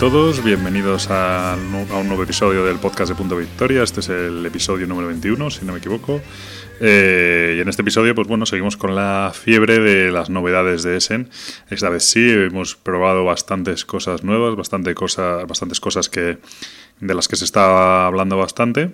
Todos, bienvenidos a, un nuevo episodio del podcast de Punto Victoria. Este es el episodio número 21, si no me equivoco. Eh, y en este episodio, pues bueno, seguimos con la fiebre de las novedades de Essen. Esta vez sí, hemos probado bastantes cosas nuevas, bastante cosa, bastantes cosas que, de las que se está hablando bastante.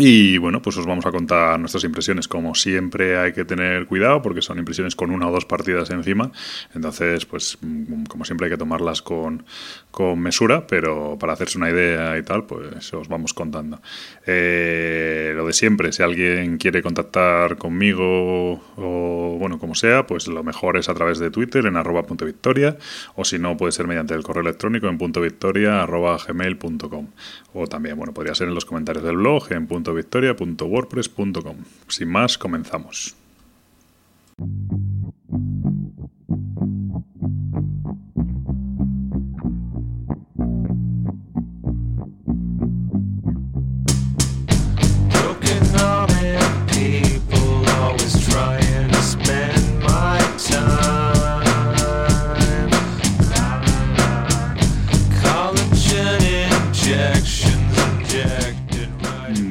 Y bueno, pues os vamos a contar nuestras impresiones. Como siempre hay que tener cuidado porque son impresiones con una o dos partidas encima. Entonces, pues mm, como siempre hay que tomarlas con, con mesura, pero para hacerse una idea y tal, pues os vamos contando. Eh, lo de siempre, si alguien quiere contactar conmigo o bueno, como sea, pues lo mejor es a través de Twitter en arroba punto victoria o si no puede ser mediante el correo electrónico en punto victoria arroba gmail.com o también, bueno, podría ser en los comentarios del blog en punto victoria.wordpress.com. Sin más, comenzamos.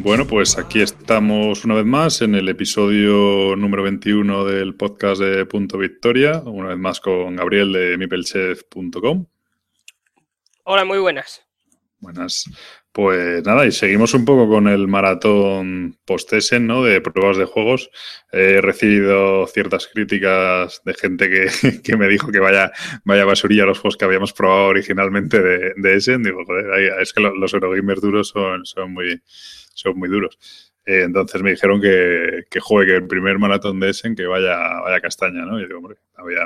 Bueno, pues aquí estamos una vez más en el episodio número 21 del podcast de Punto Victoria, una vez más con Gabriel de mipelchef.com. Hola, muy buenas. Buenas. Pues nada, y seguimos un poco con el maratón post-Essen, ¿no? De pruebas de juegos. He recibido ciertas críticas de gente que, me dijo que vaya, vaya basurilla los juegos que habíamos probado originalmente de, de Essen. Digo, es que los Eurogamers duros son, son muy son muy duros. Eh, entonces me dijeron que, que juegue el primer maratón de Essen, que vaya, vaya castaña, ¿no? Y digo, hombre,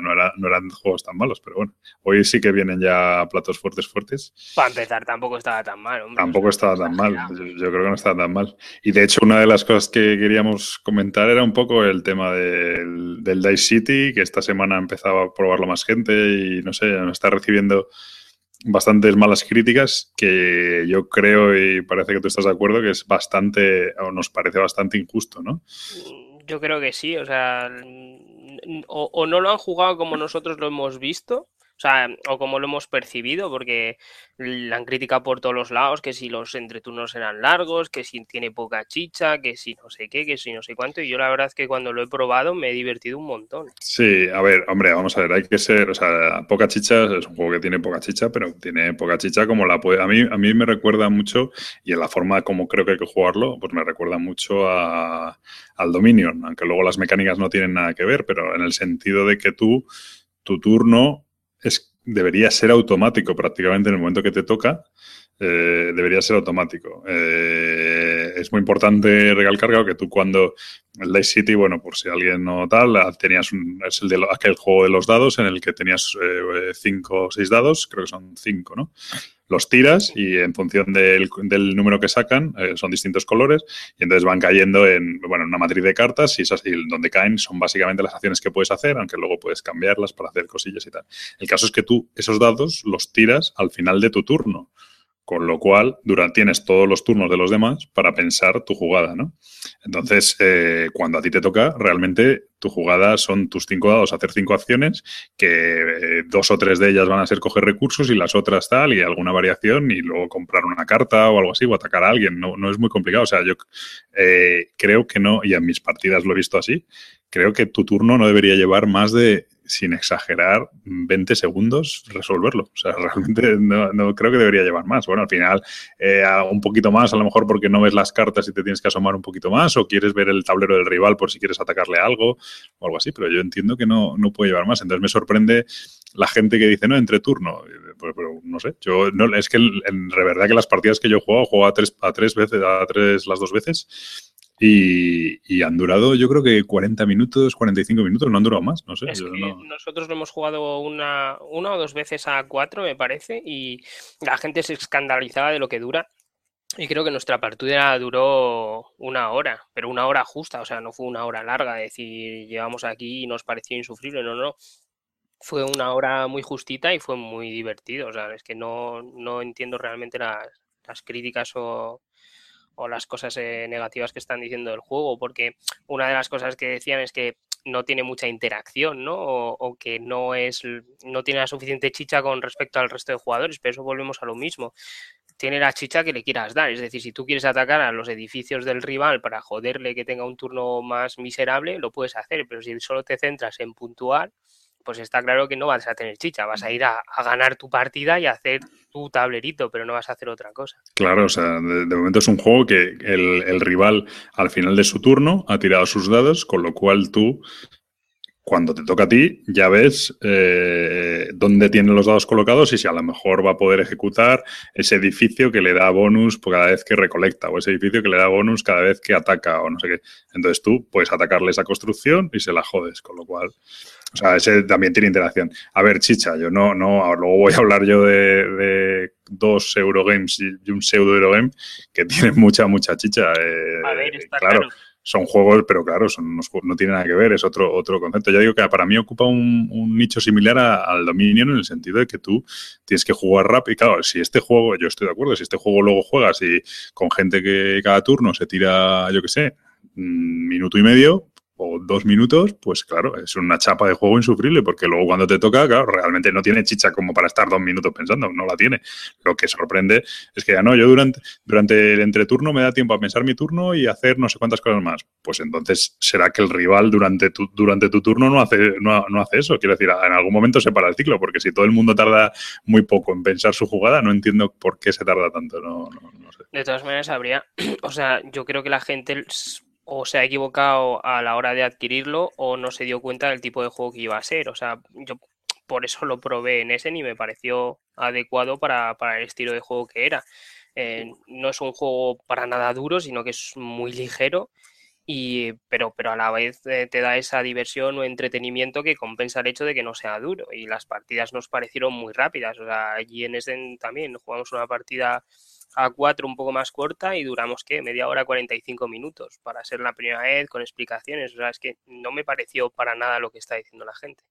no, era, no eran juegos tan malos, pero bueno, hoy sí que vienen ya platos fuertes, fuertes. Para empezar, tampoco estaba tan mal, hombre. Tampoco estaba tan mal, yo, creo que no estaba tan mal. Y de hecho, una de las cosas que queríamos comentar era un poco el tema del, del Dice City, que esta semana empezaba a probarlo más gente y no sé, nos está recibiendo bastantes malas críticas que yo creo y parece que tú estás de acuerdo que es bastante o nos parece bastante injusto, ¿no? Yo creo que sí, o sea, o, o no lo han jugado como nosotros lo hemos visto, o sea, o como lo hemos percibido, porque la han criticado por todos los lados, que si los entreturnos eran largos, que si tiene poca chicha, que si no sé qué, que si no sé cuánto. Y yo la verdad es que cuando lo he probado me he divertido un montón. Sí, a ver, hombre, vamos a ver, hay que ser, o sea, poca chicha es un juego que tiene poca chicha, pero tiene poca chicha como la puede. A mí, a mí me recuerda mucho, y en la forma como creo que hay que jugarlo, pues me recuerda mucho al Dominion, aunque luego las mecánicas no tienen nada que ver, pero en el sentido de que tú, tu turno es, debería ser automático prácticamente en el momento que te toca. Eh, debería ser automático. Eh, es muy importante recalcar que tú cuando el Dice City, bueno, por si alguien no tal, tenías un, es el de aquel juego de los dados en el que tenías eh, cinco o seis dados, creo que son cinco, ¿no? Los tiras y en función del, número que sacan eh, son distintos colores y entonces van cayendo en bueno, una matriz de cartas y, esas, y donde caen son básicamente las acciones que puedes hacer, aunque luego puedes cambiarlas para hacer cosillas y tal. El caso es que tú esos dados los tiras al final de tu turno. Con lo cual, tienes todos los turnos de los demás para pensar tu jugada, ¿no? Entonces, eh, cuando a ti te toca, realmente tu jugada son tus cinco dados, hacer cinco acciones, que eh, dos o tres de ellas van a ser coger recursos y las otras tal, y alguna variación, y luego comprar una carta o algo así, o atacar a alguien. No, no es muy complicado. O sea, yo eh, creo que no, y en mis partidas lo he visto así, creo que tu turno no debería llevar más de sin exagerar, 20 segundos resolverlo. O sea, realmente no, creo que debería llevar más. Bueno, al final, eh, un poquito más, a lo mejor porque no ves las cartas y te tienes que asomar un poquito más, o quieres ver el tablero del rival por si quieres atacarle algo, o algo así, pero yo entiendo que no, no puede llevar más. Entonces me sorprende la gente que dice, no, entre turno. Pero, no sé, yo no, es que en verdad que las partidas que yo he jugado, juego a tres, a tres veces, a tres las dos veces y, han durado, yo creo que 40 minutos, 45 minutos, no han durado más, no sé. Nosotros lo hemos jugado una, una o dos veces a cuatro, me parece, y la gente se escandalizaba de lo que dura. Y creo que nuestra partida duró una hora, pero una hora justa, o sea, no fue una hora larga, decir, llevamos aquí y nos pareció insufrible, no, no. Fue una hora muy justita y fue muy divertido, o sea, es que no, no entiendo realmente las, las críticas o, o las cosas eh, negativas que están diciendo del juego, porque una de las cosas que decían es que no tiene mucha interacción, ¿no? O, que no es no tiene la suficiente chicha con respecto al resto de jugadores, pero eso volvemos a lo mismo. Tiene la chicha que le quieras dar, es decir, si tú quieres atacar a los edificios del rival para joderle que tenga un turno más miserable, lo puedes hacer, pero si solo te centras en puntuar, pues está claro que no vas a tener chicha, vas a ir a, ganar tu partida y a hacer tu tablerito, pero no vas a hacer otra cosa. Claro, o sea, de, momento es un juego que el, rival al final de su turno ha tirado sus dados, con lo cual tú, cuando te toca a ti, ya ves eh, dónde tiene los dados colocados y si a lo mejor va a poder ejecutar ese edificio que le da bonus cada vez que recolecta o ese edificio que le da bonus cada vez que ataca o no sé qué. Entonces tú puedes atacarle esa construcción y se la jodes, con lo cual o sea, ese también tiene interacción. A ver, chicha, yo no, no, luego voy a hablar yo de, dos Eurogames y un pseudo Eurogame que tiene mucha, mucha chicha. Eh, a ver, está claro. Son juegos, pero claro, son no tiene nada que ver, es otro, otro concepto. Ya digo que para mí ocupa un, nicho similar al Dominion en el sentido de que tú tienes que jugar rápido. Y claro, si este juego, yo estoy de acuerdo, si este juego luego juegas y con gente que cada turno se tira, yo qué sé, minuto y medio, o dos minutos, pues claro, es una chapa de juego insufrible, porque luego cuando te toca, claro, realmente no tiene chicha como para estar dos minutos pensando, no la tiene. Lo que sorprende es que ya no, yo durante, durante el entreturno me da tiempo a pensar mi turno y hacer no sé cuántas cosas más. Pues entonces será que el rival durante tu, durante tu turno no hace, no, no hace eso. Quiero decir, en algún momento se para el ciclo, porque si todo el mundo tarda muy poco en pensar su jugada, no entiendo por qué se tarda tanto. No, no, no sé. De todas maneras, habría, o sea, yo creo que la gente o se ha equivocado a la hora de adquirirlo o no se dio cuenta del tipo de juego que iba a ser. O sea, yo por eso lo probé en Essen y me pareció adecuado para, el estilo de juego que era. Eh, no es un juego para nada duro, sino que es muy ligero, y, pero, pero a la vez eh, te da esa diversión o entretenimiento que compensa el hecho de que no sea duro. Y las partidas nos parecieron muy rápidas. O sea, allí en Essen también jugamos una partida a 4 un poco más corta y duramos, ¿qué? Media hora, 45 minutos para ser la primera vez con explicaciones. O sea, es que no me pareció para nada lo que está diciendo la gente.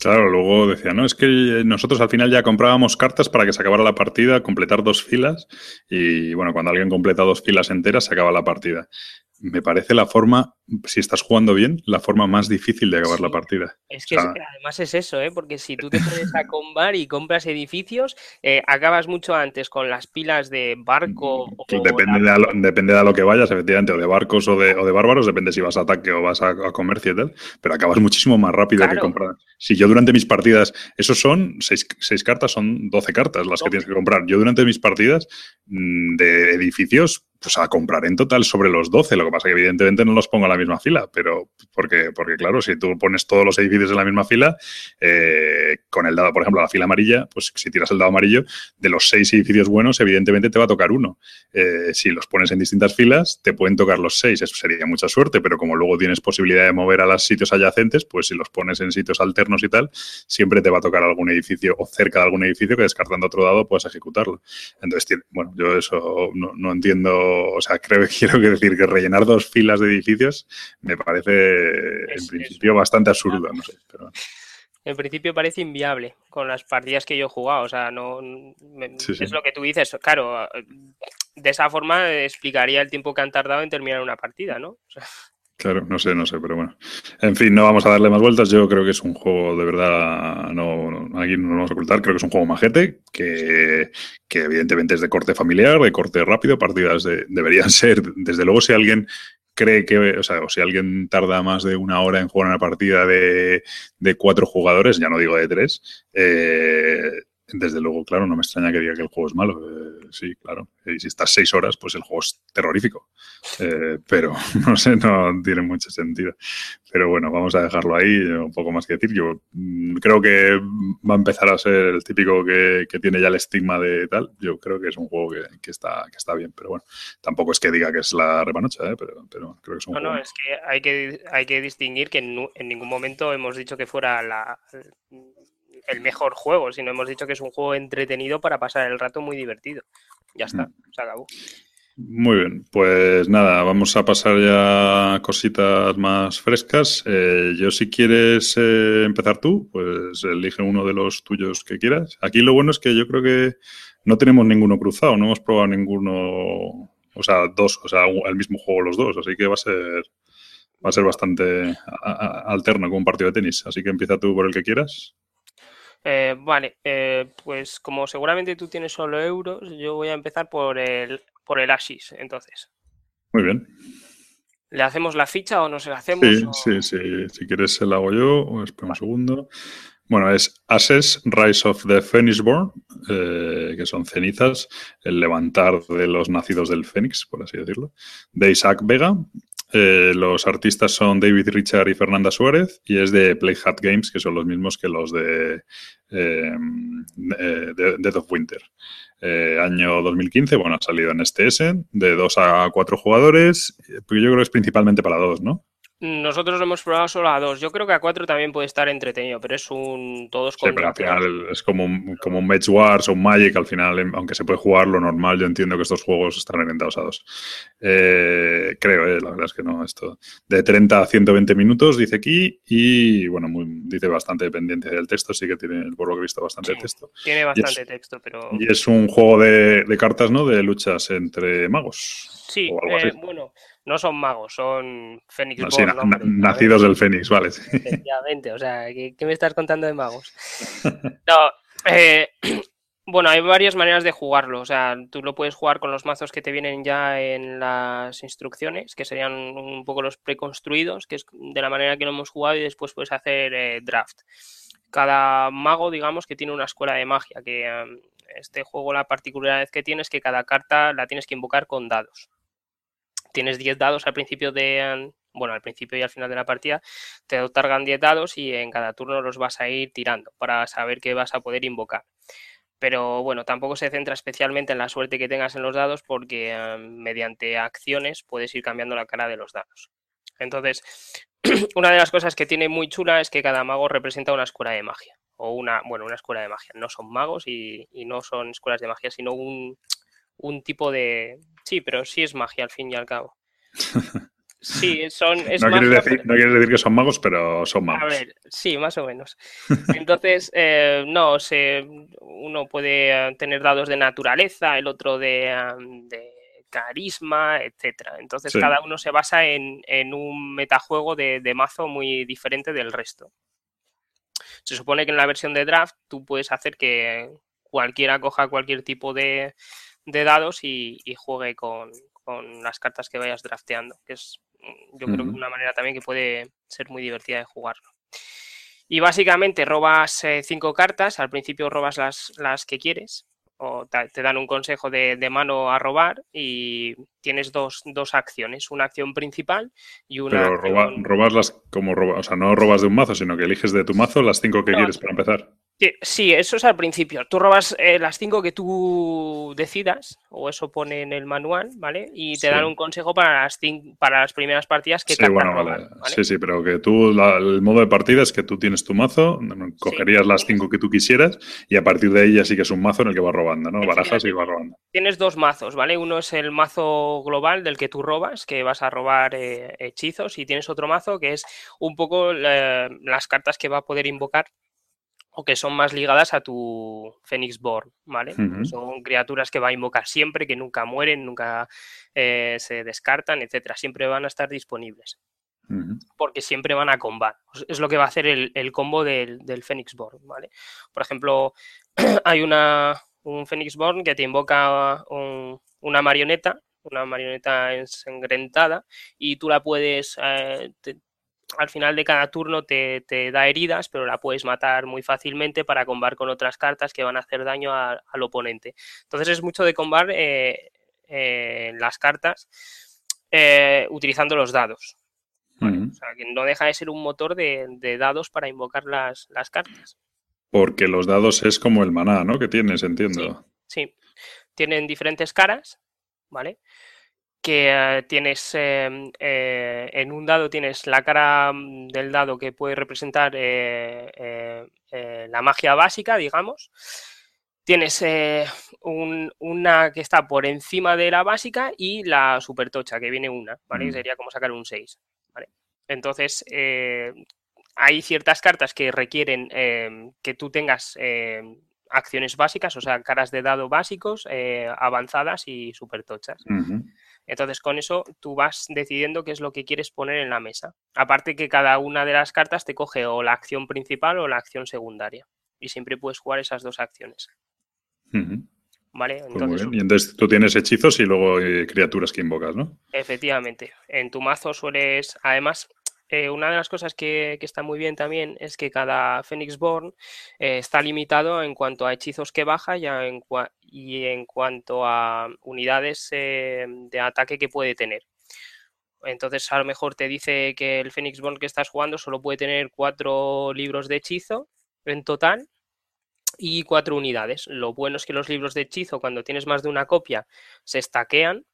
Claro, luego decía, no, es que nosotros al final ya comprábamos cartas para que se acabara la partida, completar dos filas y bueno, cuando alguien completa dos filas enteras se acaba la partida me parece la forma, si estás jugando bien, la forma más difícil de acabar la partida. Es que, además es eso, ¿eh? porque si tú te pones a combar y compras edificios, eh, acabas mucho antes con las pilas de barco. O depende, de lo, depende de a lo que vayas, efectivamente, o de barcos o de, o de bárbaros, depende si vas a ataque o vas a, comercio y tal, pero acabas muchísimo más rápido que comprar. Si yo durante mis partidas, esos son seis, seis cartas, son 12 cartas las que tienes que comprar. Yo durante mis partidas mm, de edificios pues a comprar en total sobre los 12. Lo que pasa es que evidentemente no los pongo en la misma fila, pero porque, porque claro, si tú pones todos los edificios en la misma fila, eh, con el dado, por ejemplo, la fila amarilla, pues si tiras el dado amarillo, de los seis edificios buenos, evidentemente te va a tocar uno. Eh, si los pones en distintas filas, te pueden tocar los seis. Eso sería mucha suerte, pero como luego tienes posibilidad de mover a los sitios adyacentes, pues si los pones en sitios alternos y tal, siempre te va a tocar algún edificio o cerca de algún edificio que descartando otro dado puedes ejecutarlo. Entonces, bueno, yo eso no entiendo o sea, creo que quiero decir que rellenar dos filas de edificios me parece en principio bastante absurdo, no sé, pero... En principio parece inviable con las partidas que yo he jugado, o sea, no es lo que tú dices, claro, de esa forma explicaría el tiempo que han tardado en terminar una partida, ¿no? Claro, no sé, no sé, pero bueno. En fin, no vamos a darle más vueltas. Yo creo que es un juego de verdad, no, aquí no lo vamos a ocultar, creo que es un juego majete, que, que evidentemente es de corte familiar, de corte rápido, partidas deberían ser, desde luego si alguien cree que, o sea, o si alguien tarda más de una hora en jugar una partida de, de cuatro jugadores, ya no digo de tres, eh, desde luego, claro, no me extraña que diga que el juego es malo. Eh, sí, claro. Y si estás seis horas, pues el juego es terrorífico. Eh, pero no sé, no tiene mucho sentido. Pero bueno, vamos a dejarlo ahí. Un poco más que decir. Yo mm, creo que va a empezar a ser el típico que, tiene ya el estigma de tal. Yo creo que es un juego que, está, que está bien. Pero bueno, tampoco es que diga que es la repanocha, ¿eh? pero, pero creo que es un no, juego. No, es que hay que, hay que distinguir que en ningún momento hemos dicho que fuera la el mejor juego, sino hemos dicho que es un juego entretenido para pasar el rato muy divertido. Ya está, mm. se acabó. Muy bien, pues nada, vamos a pasar ya a cositas más frescas. Eh, yo si quieres eh, empezar tú, pues elige uno de los tuyos que quieras. Aquí lo bueno es que yo creo que no tenemos ninguno cruzado, no hemos probado ninguno, o sea, dos, o sea, el mismo juego los dos, así que va a ser va a ser bastante alterno como un partido de tenis. Así que empieza tú por el que quieras. Eh, vale, eh, pues como seguramente tú tienes solo euros, yo voy a empezar por el, por el Asis, entonces. Muy bien. ¿Le hacemos la ficha o no se la hacemos? Sí, sí, sí. Si quieres se la hago yo. Espera un segundo. Bueno, es Ashes, Rise of the Phoenixborn, eh, que son cenizas, el levantar de los nacidos del Fénix, por así decirlo, de Isaac Vega. Eh, los artistas son David Richard y Fernanda Suárez, y es de Play Hat Games, que son los mismos que los de, eh, Death of Winter. año 2015, bueno, ha salido en este S, de 2 a 4 jugadores, porque yo creo que es principalmente para dos, ¿no? Nosotros lo hemos probado solo a dos. Yo creo que a cuatro también puede estar entretenido, pero es un todos contra. Sí, pero al final es como un, como un Match Wars o un Magic. Al final, em, aunque se puede jugar lo normal, yo entiendo que estos juegos están orientados a dos. Eh, creo, eh, la verdad es que no. Esto de 30 a 120 minutos, dice aquí, y bueno, dice bastante dependiente del texto. Sí que tiene, por lo que he visto, bastante texto. Tiene bastante texto, pero. Y es un juego de, cartas, ¿no? De luchas entre magos. Sí, eh, bueno no son magos, son Fénix nacidos del Fénix, vale. Efectivamente, o sea, ¿qué, me estás contando de magos? No, eh, bueno, hay varias maneras de jugarlo. O sea, tú lo puedes jugar con los mazos que te vienen ya en las instrucciones, que serían un poco los preconstruidos, que es de la manera que lo hemos jugado, y después puedes hacer eh, draft. Cada mago, digamos, que tiene una escuela de magia, que em, este juego la particularidad que tiene es que cada carta la tienes que invocar con dados tienes 10 dados al principio de, bueno, al principio y al final de la partida, te otorgan 10 dados y en cada turno los vas a ir tirando para saber qué vas a poder invocar. Pero bueno, tampoco se centra especialmente en la suerte que tengas en los dados porque eh, mediante acciones puedes ir cambiando la cara de los dados. Entonces, una de las cosas que tiene muy chula es que cada mago representa una escuela de magia. O una, bueno, una escuela de magia. No son magos y, y no son escuelas de magia, sino un, un tipo de... Sí, pero sí es magia al fin y al cabo. Sí, son... Es no, quieres decir, no, decir, que son magos, pero son magos. A ver, sí, más o menos. Entonces, eh, no, se, uno puede tener dados de naturaleza, el otro de, de carisma, etcétera. Entonces, cada uno se basa en, en un metajuego de, de, mazo muy diferente del resto. Se supone que en la versión de draft tú puedes hacer que cualquiera coja cualquier tipo de, de dados y, juegue con, las cartas que vayas drafteando, que es yo creo que una manera también que puede ser muy divertida de jugarlo. Y básicamente robas eh, cinco cartas, al principio robas las, las que quieres, o te, dan un consejo de, mano a robar y tienes dos, dos, acciones, una acción principal y una... Pero robas las como robas, o sea, no robas de un mazo, sino que eliges de tu mazo las cinco que quieres para empezar. Sí, eso es al principio. Tú robas eh, las cinco que tú decidas, o eso pone en el manual, ¿vale? Y te dan un consejo para las, para las primeras partidas que sí, bueno, vale. Sí, sí, pero que tú, el modo de partida es que tú tienes tu mazo, cogerías las cinco que tú quisieras y a partir de ahí ya sí que es un mazo en el que vas robando, ¿no? Barajas y vas robando. Tienes dos mazos, ¿vale? Uno es el mazo global del que tú robas, que vas a robar eh, hechizos, y tienes otro mazo que es un poco eh, las cartas que va a poder invocar o que son más ligadas a tu Phoenix Born, ¿vale? Son criaturas que va a invocar siempre, que nunca mueren, nunca eh, se descartan, etcétera. Siempre van a estar disponibles. Porque siempre van a combat. Es lo que va a hacer el, combo del, del Phoenix Born, ¿vale? Por ejemplo, hay una, un Phoenix Born que te invoca una marioneta, una marioneta ensangrentada, y tú la puedes, eh, al final de cada turno te, da heridas, pero la puedes matar muy fácilmente para combar con otras cartas que van a hacer daño al oponente. Entonces es mucho de combar eh, eh, las cartas eh, utilizando los dados. O sea, que no deja de ser un motor de, dados para invocar las, las, cartas. Porque los dados es como el maná, ¿no? Que tienes, entiendo. sí. Tienen diferentes caras, ¿vale? Que eh, tienes em, eh, en un dado tienes la cara mm, del dado que puede representar eh, la magia básica, digamos. Tienes una que está por encima de la básica y la supertocha, que viene una, ¿vale? Mm. Sería como sacar un 6, ¿vale? Entonces, hay ciertas cartas que requieren em, que tú tengas em, acciones básicas, o sea, caras de dado básicos, avanzadas y supertochas. Entonces con eso tú vas decidiendo qué es lo que quieres poner en la mesa. Aparte que cada una de las cartas te coge o la acción principal o la acción secundaria. Y siempre puedes jugar esas dos acciones. ¿Vale? Pues entonces, y entonces tú tienes hechizos y luego eh, criaturas que invocas, ¿no? Efectivamente. En tu mazo sueles, además, eh, una de las cosas que, está muy bien también es que cada Phoenix Born eh, está limitado en cuanto a hechizos que baja y, en, cuanto a unidades de ataque que puede tener. Entonces a lo mejor te dice que el Phoenix Born que estás jugando solo puede tener cuatro libros de hechizo en total y cuatro unidades. Lo bueno es que los libros de hechizo, cuando tienes más de una copia, se estaquean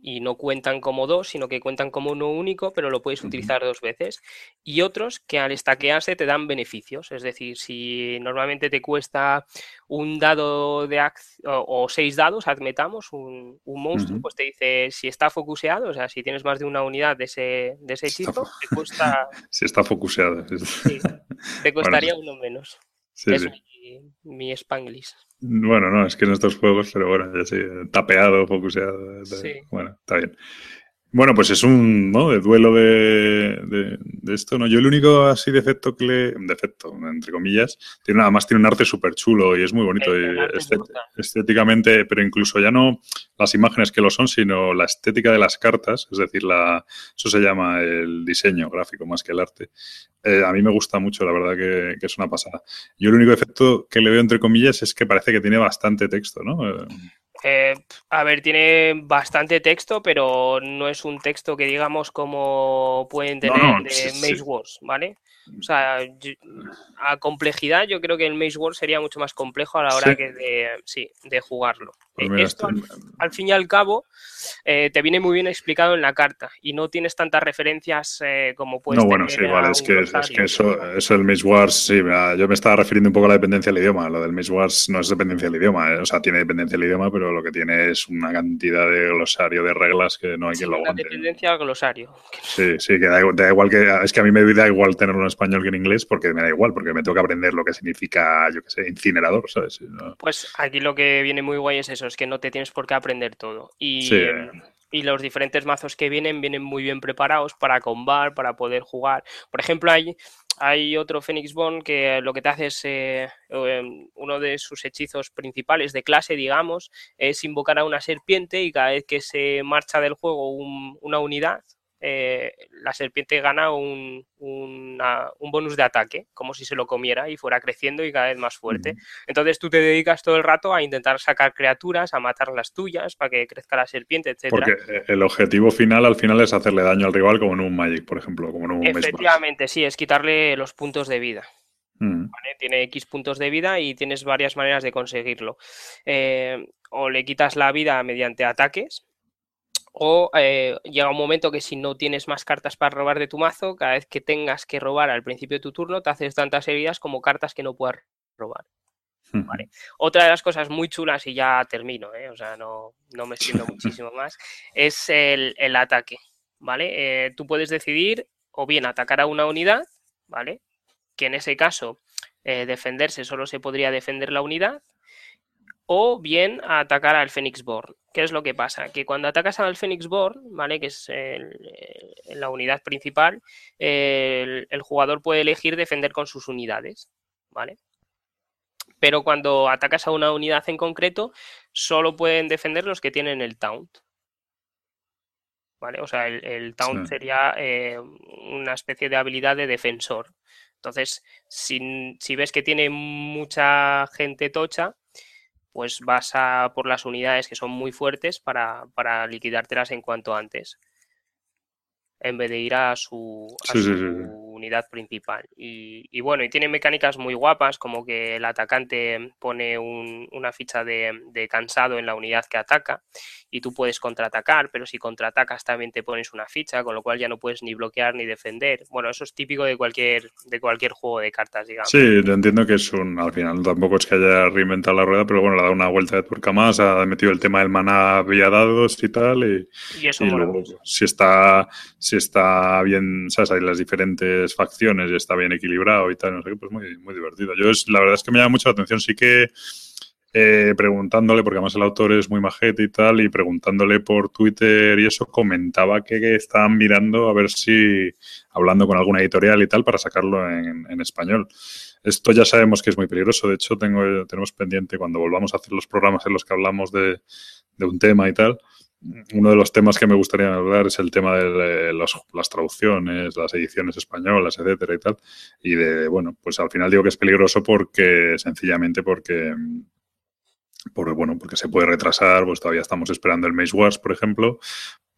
y no cuentan como dos, sino que cuentan como uno único, pero lo puedes utilizar dos veces. Y otros que al estaquearse te dan beneficios. Es decir, si normalmente te cuesta un dado de o, seis dados, admetamos, un, monstruo, pues te dice si está focuseado, o sea, si tienes más de una unidad de ese, de ese hechizo, te cuesta. si está focuseado. te costaría uno menos. Es Mi, Spanglish. Bueno, no, es que en estos juegos, pero bueno, ya sé, tapeado, focuseado. Bueno, está bien. Bueno, pues es un ¿no? de duelo de, de, esto, ¿no? Yo el único así defecto que le... Defecto, entre comillas, tiene nada más tiene un arte súper chulo y es muy bonito estéticamente, pero incluso ya no las imágenes que lo son, sino la estética de las cartas, es decir, la, eso se llama el diseño gráfico más que el arte. Eh, a mí me gusta mucho, la verdad que, que, es una pasada. Yo el único defecto que le veo entre comillas es que parece que tiene bastante texto, ¿no? Eh, eh, a ver, tiene bastante texto, pero no es un texto que digamos como pueden tener de Maze Wars, ¿vale? O sea, a complejidad yo creo que el Maze Wars sería mucho más complejo a la hora que de, sí, de jugarlo. Pues eh, Esto, al, fin y al cabo, eh, te viene muy bien explicado en la carta y no tienes tantas referencias eh, como puedes No, bueno, sí, vale, es que, es que eso, eso del Maze Wars, sí, yo me estaba refiriendo un poco a la dependencia del idioma. Lo del Maze Wars no es dependencia del idioma, o sea, tiene dependencia del idioma, pero lo que tiene es una cantidad de glosario de reglas que no hay quien lo aguante. dependencia al glosario. Sí, sí, que da, igual que. Es que a mí me da igual tenerlo en español que en inglés porque me da igual, porque me tengo que aprender lo que significa, yo qué sé, incinerador, ¿sabes? Pues aquí lo que viene muy guay es eso, es que no te tienes por qué aprender todo. Y, y los diferentes mazos que vienen vienen muy bien preparados para combar, para poder jugar. Por ejemplo, hay, hay otro Phoenix Bond que lo que te hace es, eh, em, uno de sus hechizos principales de clase, digamos, es invocar a una serpiente y cada vez que se marcha del juego una unidad, eh, la serpiente gana un, un, bonus de ataque, como si se lo comiera y fuera creciendo y cada vez más fuerte. Entonces tú te dedicas todo el rato a intentar sacar criaturas, a matar las tuyas para que crezca la serpiente, etc. Porque eh, el objetivo final al final es hacerle daño al rival como en un Magic, por ejemplo, como en un Efectivamente, sí, es quitarle los puntos de vida. Tiene X puntos de vida y tienes varias maneras de conseguirlo. Eh, o le quitas la vida mediante ataques, o eh, llega un momento que si no tienes más cartas para robar de tu mazo, cada vez que tengas que robar al principio de tu turno, te haces tantas heridas como cartas que no puedas robar. Otra de las cosas muy chulas, y ya termino, ¿eh? o sea, no, me extiendo muchísimo más, es el, ataque. ¿Vale? Eh, tú puedes decidir o bien atacar a una unidad, ¿vale? Que en ese caso defenderse solo se podría defender la unidad, o bien atacar al Phoenix Born. ¿Qué es lo que pasa? Que cuando atacas al Phoenix Born, ¿vale? Que es la unidad principal, el, jugador puede elegir defender con sus unidades, ¿vale? Pero cuando atacas a una unidad en concreto, solo pueden defender los que tienen el Taunt. ¿Vale? O sea, el, Taunt sería eh, una especie de habilidad de defensor. Entonces, si, si ves que tiene mucha gente tocha, pues vas a por las unidades que son muy fuertes para, para liquidártelas en cuanto antes en vez de ir a su, unidad principal. Y, bueno, y tiene mecánicas muy guapas, como que el atacante pone una ficha de, cansado en la unidad que ataca y tú puedes contraatacar, pero si contraatacas también te pones una ficha, con lo cual ya no puedes ni bloquear ni defender. Bueno, eso es típico de cualquier, de cualquier juego de cartas, digamos. Sí, yo entiendo que es un, al final tampoco es que haya reinventado la rueda, pero bueno, le ha dado una vuelta de tuerca más, ha metido el tema del maná vía dados y tal, y, y, luego si está si está bien, ¿sabes? Hay las diferentes facciones y está bien equilibrado y tal, no sé qué, pues muy, muy divertido. Yo es, la verdad es que me llama mucho la atención, sí que eh, preguntándole, porque además el autor es muy majete y tal, y preguntándole por Twitter y eso, comentaba que, estaban mirando a ver si, hablando con alguna editorial y tal, para sacarlo en, español. Esto ya sabemos que es muy peligroso. De hecho, tengo, tenemos pendiente cuando volvamos a hacer los programas en los que hablamos de, de un tema y tal. Uno de los temas que me gustaría hablar es el tema de las traducciones, las ediciones españolas, etcétera y tal. Y de, bueno, pues al final digo que es peligroso porque, sencillamente porque por, bueno, porque se puede retrasar, pues todavía estamos esperando el Maze Wars, por ejemplo,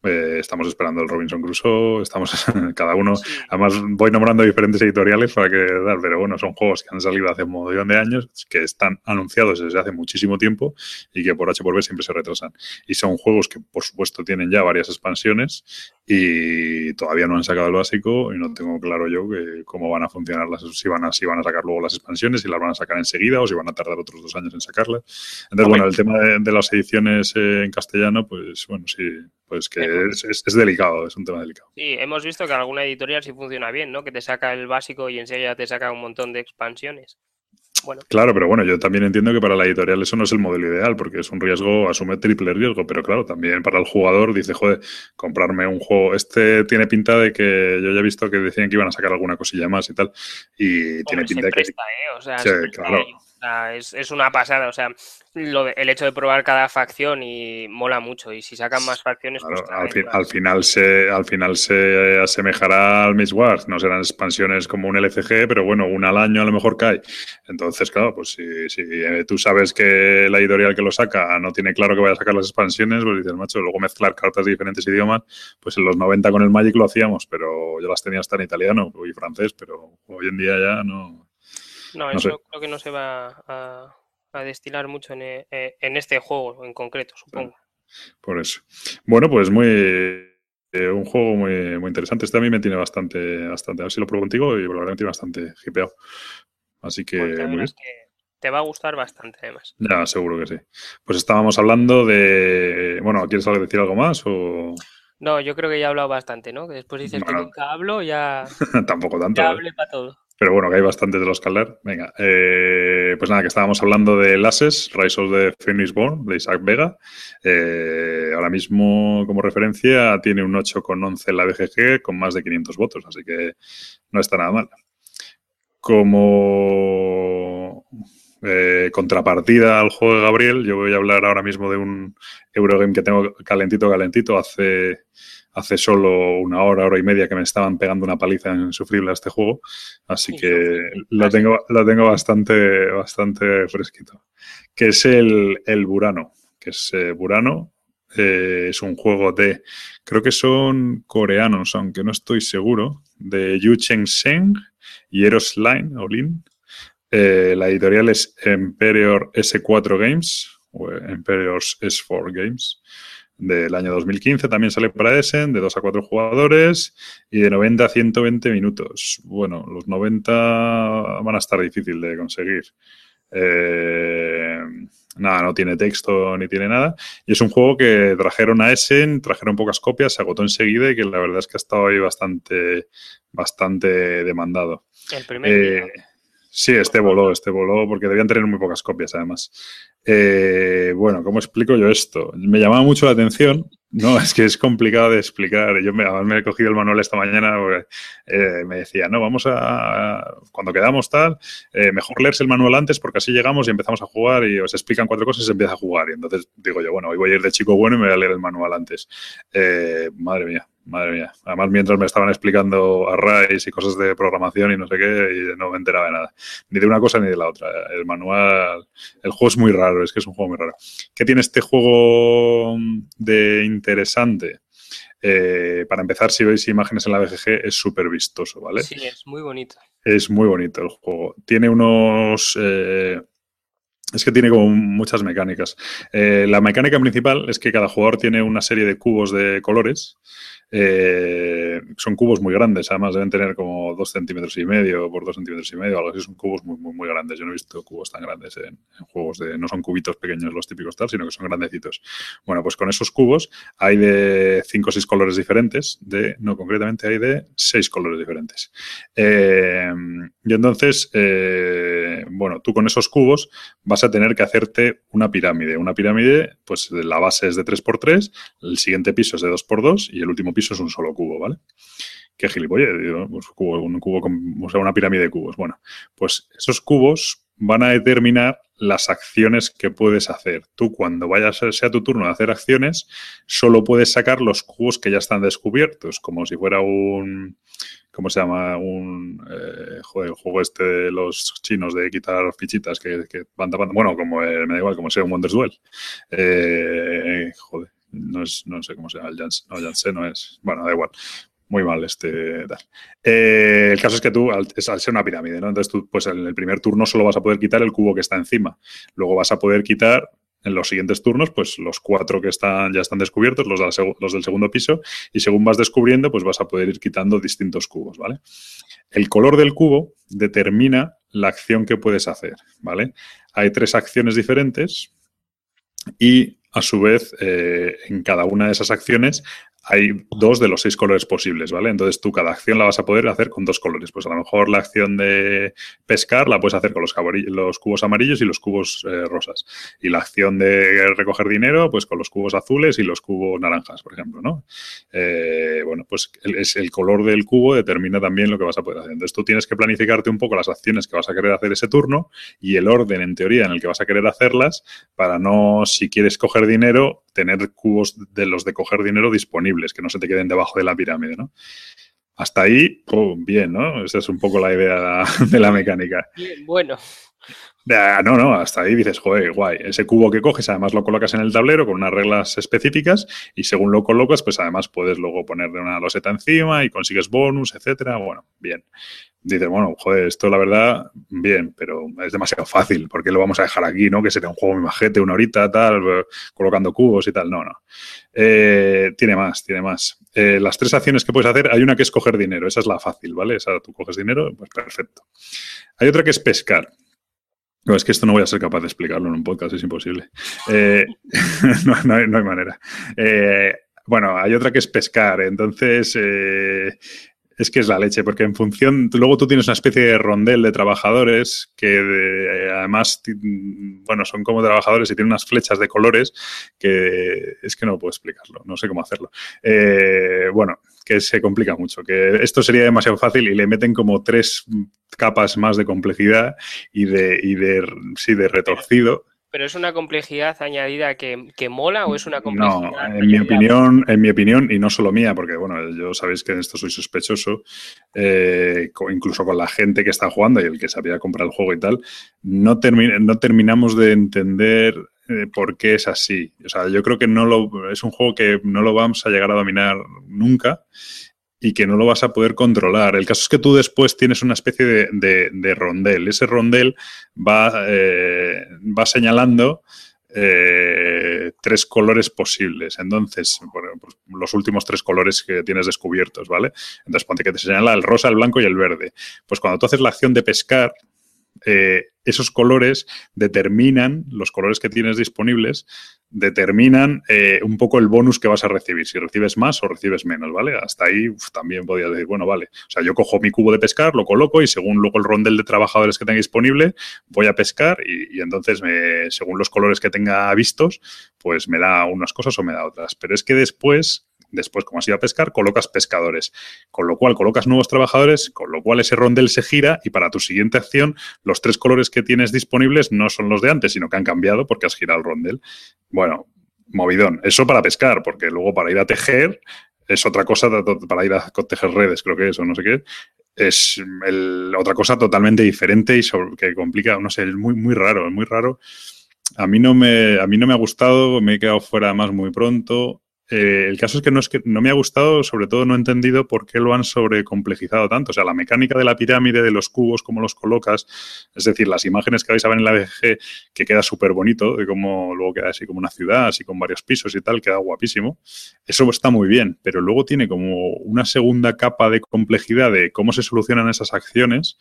eh, estamos esperando el Robinson Crusoe, estamos cada uno, además voy nombrando diferentes editoriales para que dar, pero bueno, son juegos que han salido hace un montón de años, que están anunciados desde hace muchísimo tiempo y que por H por B siempre se retrasan. Y son juegos que por supuesto tienen ya varias expansiones y todavía no han sacado el básico y no tengo claro yo que cómo van a funcionar las, si van a, si van a sacar luego las expansiones, si las van a sacar enseguida o si van a tardar otros dos años en sacarlas. Entonces, bueno, el tema de, las ediciones eh, en castellano, pues bueno, sí, pues que es, delicado, es un tema delicado. Sí, hemos visto que alguna editorial sí funciona bien, ¿no? Que te saca el básico y enseguida te saca un montón de expansiones. Bueno. Claro, pero bueno, yo también entiendo que para la editorial eso no es el modelo ideal, porque es un riesgo, asume triple riesgo, pero claro, también para el jugador dice, joder, comprarme un juego, este tiene pinta de que yo ya he visto que decían que iban a sacar alguna cosilla más y tal, y tiene pinta de que... ¿eh? O sea, claro es, una pasada, o sea, el hecho de probar cada facción y mola mucho. Y si sacan más facciones, pues al, final se, al final se asemejará al Miss Wars. No serán expansiones como un LCG, pero bueno, una al año a lo mejor cae. Entonces, claro, pues si, si eh, tú sabes que la editorial que lo saca no tiene claro que vaya a sacar las expansiones, pues dices, macho, luego mezclar cartas de diferentes idiomas, pues en los 90 con el Magic lo hacíamos, pero yo las tenía hasta en italiano y francés, pero hoy en día ya no no, eso creo que no se va a, destilar mucho en, eh, en, este juego en concreto, supongo. Por eso. Bueno, pues muy eh, un juego muy, muy interesante. Este a mí me tiene bastante, bastante. A ver si lo pruebo contigo y probablemente bastante hipeado. Así que, pues te va a gustar bastante, además. Ya, seguro que sí. Pues estábamos hablando de. Bueno, ¿quieres decir algo más? O... No, yo creo que ya he hablado bastante, ¿no? Que después dices que nunca hablo, ya. Tampoco tanto. Ya ¿eh? para todo. Pero bueno, que hay bastantes de los que Venga, eh, pues nada, que estábamos hablando de Lasses, Rise of the Phoenix Born, de Isaac Vega. Eh, ahora mismo, como referencia, tiene un 8,11 en la BGG con más de 500 votos, así que no está nada mal. Como eh, contrapartida al juego de Gabriel, yo voy a hablar ahora mismo de un Eurogame que tengo calentito, calentito. Hace hace solo una hora, hora y media que me estaban pegando una paliza insufrible a este juego. Así que lo tengo, lo tengo bastante, bastante fresquito. Que es el, el Burano. Que es eh, Burano. Eh, es un juego de, creo que son coreanos, aunque no estoy seguro, de Yu Cheng Seng y Eros Line o Lin. Eh, la editorial es Emperior S4 Games o Emperior's S4 Games del año 2015 también sale para Essen, de 2 a 4 jugadores y de 90 a 120 minutos. Bueno, los 90 van a estar difícil de conseguir. Eh, nada, no tiene texto ni tiene nada. Y es un juego que trajeron a Essen, trajeron pocas copias, se agotó enseguida y que la verdad es que ha estado ahí bastante, bastante demandado. El primer eh, Sí, este voló, este voló, porque debían tener muy pocas copias además. Eh, bueno, ¿cómo explico yo esto? Me llamaba mucho la atención. No, es que es complicado de explicar. Yo me, además me he cogido el manual esta mañana porque eh, me decía, no, vamos a, cuando quedamos tal, eh, mejor leerse el manual antes porque así llegamos y empezamos a jugar y os explican cuatro cosas y se empieza a jugar. Y entonces digo yo, bueno, hoy voy a ir de chico bueno y me voy a leer el manual antes. madre mía, Madre mía. Además, mientras me estaban explicando arrays y cosas de programación y no sé qué, y no me enteraba de nada. Ni de una cosa ni de la otra. El manual, el juego es muy raro, es que es un juego muy raro. ¿Qué tiene este juego de interesante? Eh, para empezar, si veis imágenes en la BGG, es súper vistoso, ¿vale? Sí, es muy bonito. Es muy bonito el juego. Tiene unos... Eh, es que tiene como muchas mecánicas. Eh, la mecánica principal es que cada jugador tiene una serie de cubos de colores eh, son cubos muy grandes, además deben tener como dos centímetros y medio por dos centímetros y medio, algo así. Son cubos muy, muy, muy grandes. Yo no he visto cubos tan grandes en, juegos de. No son cubitos pequeños los típicos tal, sino que son grandecitos. Bueno, pues con esos cubos hay de cinco o seis colores diferentes. De, no, concretamente hay de seis colores diferentes. Eh, y entonces, eh, bueno, tú con esos cubos vas a tener que hacerte una pirámide. Una pirámide, pues la base es de 3x3, el siguiente piso es de 2x2 y el último piso es un solo cubo, ¿vale? Qué gilipollas, pues, un cubo con, sea, una pirámide de cubos. Bueno, pues esos cubos van a determinar las acciones que puedes hacer. Tú cuando vayas, sea tu turno de hacer acciones, solo puedes sacar los cubos que ya están descubiertos, como si fuera un, ¿cómo se llama? Un, eh, juego este de los chinos de quitar fichitas que, que van tapando, bueno, como eh, me da igual, como sea un Wonders Duel. Eh, joder, no, es, no sé cómo se llama, el Janssen, no, Janssen no es, bueno, da igual muy mal este. Eh, el caso es que tú, al, ser una pirámide, ¿no? Entonces tú, pues en el primer turno solo vas a poder quitar el cubo que está encima. Luego vas a poder quitar en los siguientes turnos, pues los cuatro que están, ya están descubiertos, los, los del segundo piso, y según vas descubriendo, pues vas a poder ir quitando distintos cubos, ¿vale? El color del cubo determina la acción que puedes hacer, ¿vale? Hay tres acciones diferentes y a su vez, eh, en cada una de esas acciones hay dos de los seis colores posibles, ¿vale? Entonces tú cada acción la vas a poder hacer con dos colores. Pues a lo mejor la acción de pescar la puedes hacer con los, cubos amarillos y los cubos eh, rosas. Y la acción de recoger dinero, pues con los cubos azules y los cubos naranjas, por ejemplo, ¿no? Eh, bueno, pues es el color del cubo determina también lo que vas a poder hacer. Entonces tú tienes que planificarte un poco las acciones que vas a querer hacer ese turno y el orden, en teoría, en el que vas a querer hacerlas para no, si quieres coger dinero, tener cubos de los de coger dinero disponibles, que no se te queden debajo de la pirámide, ¿no? Hasta ahí, bien, ¿no? Esa es un poco la idea de la mecánica. bueno. No, no, hasta ahí dices, joder, guay. Ese cubo que coges, además lo colocas en el tablero con unas reglas específicas y según lo colocas, pues además puedes luego ponerle una loseta encima y consigues bonus, etcétera. Bueno, bien dices, bueno, joder, esto la verdad, bien, pero es demasiado fácil, porque lo vamos a dejar aquí, ¿no? Que sería un juego muy majete, una horita, tal, colocando cubos y tal. No, no. Eh, tiene más, tiene más. Eh, las tres acciones que puedes hacer, hay una que es coger dinero, esa es la fácil, ¿vale? Esa tú coges dinero, pues perfecto. Hay otra que es pescar. No, es que esto no voy a ser capaz de explicarlo en un podcast, es imposible. Eh, no, hay, manera. bueno, hay otra que es pescar. Entonces, es que es la leche, porque en función, luego tú tienes una especie de rondel de trabajadores que además, bueno, son como trabajadores y tienen unas flechas de colores que es que no puedo explicarlo, no sé cómo hacerlo. Eh, bueno, que se complica mucho, que esto sería demasiado fácil y le meten como tres capas más de complejidad y de, y de, sí, de retorcido ¿Pero es una complejidad añadida que, que, mola o es una complejidad? No, en mi opinión, en mi opinión, y no solo mía, porque bueno, yo sabéis que en esto soy sospechoso, eh, incluso con la gente que está jugando y el que sabía comprar el juego y tal, no, no terminamos de entender eh, por qué es así. O sea, yo creo que no lo, es un juego que no lo vamos a llegar a dominar nunca y que no lo vas a poder controlar. El caso es que tú después tienes una especie de, de, rondel. Ese rondel va, eh, va señalando eh, tres colores posibles. Entonces, pues, los últimos tres colores que tienes descubiertos, ¿vale? Entonces, ponte que te señala el rosa, el blanco y el verde. Pues cuando tú haces la acción de pescar, eh, esos colores determinan, los colores que tienes disponibles, determinan eh, un poco el bonus que vas a recibir, si recibes más o recibes menos, ¿vale? Hasta ahí también podías decir, bueno, vale, o sea, yo cojo mi cubo de pescar, lo coloco y según luego el rondel de trabajadores que tenga disponible, voy a pescar y, entonces, según los colores que tenga vistos, pues me da unas cosas o me da otras. Pero es que después Después, como has ido a pescar, colocas pescadores, con lo cual colocas nuevos trabajadores, con lo cual ese rondel se gira y para tu siguiente acción los tres colores que tienes disponibles no son los de antes, sino que han cambiado porque has girado el rondel. Bueno, movidón. Eso para pescar, porque luego para ir a tejer es otra cosa, para ir a tejer redes, creo que es, o no sé qué, es otra cosa totalmente diferente y que complica, no sé, es muy, muy raro, es muy raro. A mí, no me, a mí no me ha gustado, me he quedado fuera más muy pronto. Eh, el caso es que no, es que no me ha gustado, sobre todo no he entendido por qué lo han sobrecomplejizado tanto. O sea, la mecánica de la pirámide, de los cubos, cómo los colocas, es decir, las imágenes que vais a ver en la BG, que queda súper bonito, de cómo luego queda así como una ciudad, así con varios pisos y tal, queda guapísimo. Eso está muy bien, pero luego tiene como una segunda capa de complejidad de cómo se solucionan esas acciones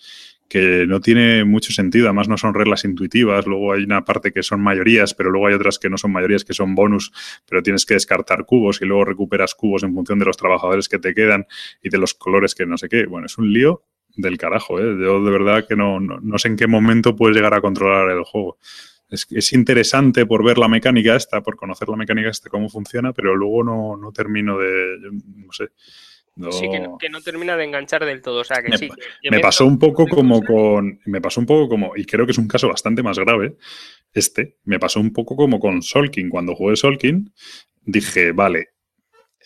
que no tiene mucho sentido, además no son reglas intuitivas, luego hay una parte que son mayorías, pero luego hay otras que no son mayorías, que son bonus, pero tienes que descartar cubos y luego recuperas cubos en función de los trabajadores que te quedan y de los colores que no sé qué. Bueno, es un lío del carajo. ¿eh? Yo de verdad que no, no, sé en qué momento puedes llegar a controlar el juego. Es, es, interesante por ver la mecánica esta, por conocer la mecánica esta, cómo funciona, pero luego no, no termino de, no sé. Sí, que no, termina de enganchar del todo. O sea, que me, sí. me pasó un poco como con. Me pasó un poco como. Y creo que es un caso bastante más grave. Este. Me pasó un poco como con Solkin. Cuando jugué Solkin, dije, vale,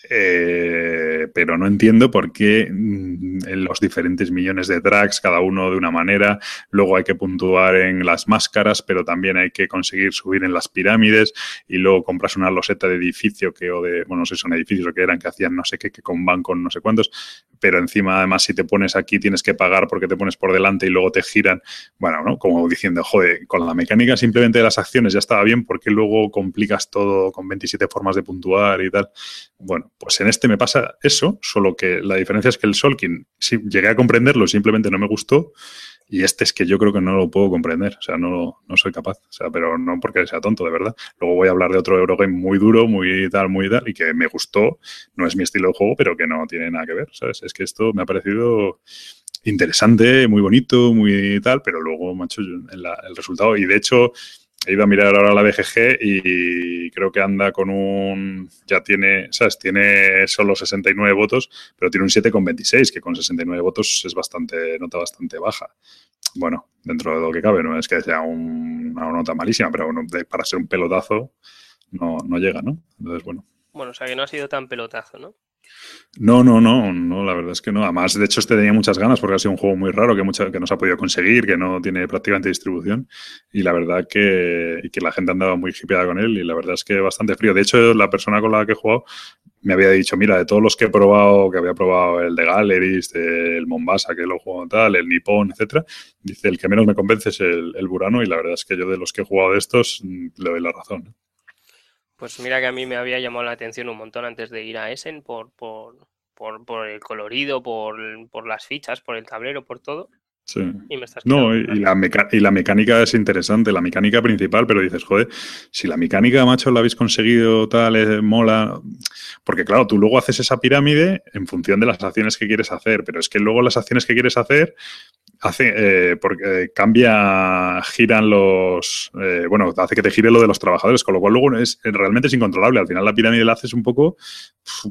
eh, pero no entiendo por qué mm, en los diferentes millones de tracks, cada uno de una manera, luego hay que puntuar en las máscaras, pero también hay que conseguir subir en las pirámides. Y luego compras una loseta de edificio que o de, bueno, no sé si son edificios o que eran, que hacían no sé qué, que con bancos no sé cuántos, pero encima además si te pones aquí tienes que pagar porque te pones por delante y luego te giran, bueno, ¿no? Como diciendo, joder, con la mecánica simplemente de las acciones ya estaba bien, porque luego complicas todo con 27 formas de puntuar y tal? Bueno, pues en este me pasa eso, solo que la diferencia es que el Solkin, sí, llegué a comprenderlo, simplemente no me gustó. Y este es que yo creo que no lo puedo comprender, o sea, no, no soy capaz, o sea, pero no porque sea tonto, de verdad. Luego voy a hablar de otro Eurogame muy duro, muy tal, muy tal, y que me gustó, no es mi estilo de juego, pero que no tiene nada que ver, ¿sabes? Es que esto me ha parecido interesante, muy bonito, muy tal, pero luego, macho, el, el resultado, y de hecho, he ido a mirar ahora la BGG y creo que anda con un. Ya tiene, ¿sabes? Tiene solo 69 votos, pero tiene un 7,26, que con 69 votos es bastante, nota bastante baja. Bueno, dentro de lo que cabe, no es que sea una nota malísima, pero bueno, para ser un pelotazo no, no llega, ¿no? Entonces, bueno. Bueno, o sea que no ha sido tan pelotazo, ¿no? No, no, no, no, la verdad es que no. Además, de hecho, este tenía muchas ganas porque ha sido un juego muy raro que, mucha, que no se ha podido conseguir, que no tiene prácticamente distribución. Y la verdad que, que la gente andaba muy hipeada con él y la verdad es que bastante frío. De hecho, la persona con la que he jugado me había dicho, mira, de todos los que he probado, que había probado el de Galleries, el Mombasa, que lo jugado tal, el Nippon, etcétera, dice, el que menos me convence es el, el Burano y la verdad es que yo de los que he jugado de estos mm, le doy la razón. Pues mira que a mí me había llamado la atención un montón antes de ir a Essen por, por, por, el colorido, por, por, las fichas, por el tablero, por todo. Sí. Y me estás no, y la, y la, mecánica es interesante, la mecánica principal, pero dices, joder, si la mecánica, macho, la habéis conseguido tal, eh, mola. Porque claro, tú luego haces esa pirámide en función de las acciones que quieres hacer, pero es que luego las acciones que quieres hacer hace eh, porque cambia, giran los, eh, bueno, hace que te gire lo de los trabajadores, con lo cual luego es realmente es incontrolable. Al final la pirámide la haces un poco,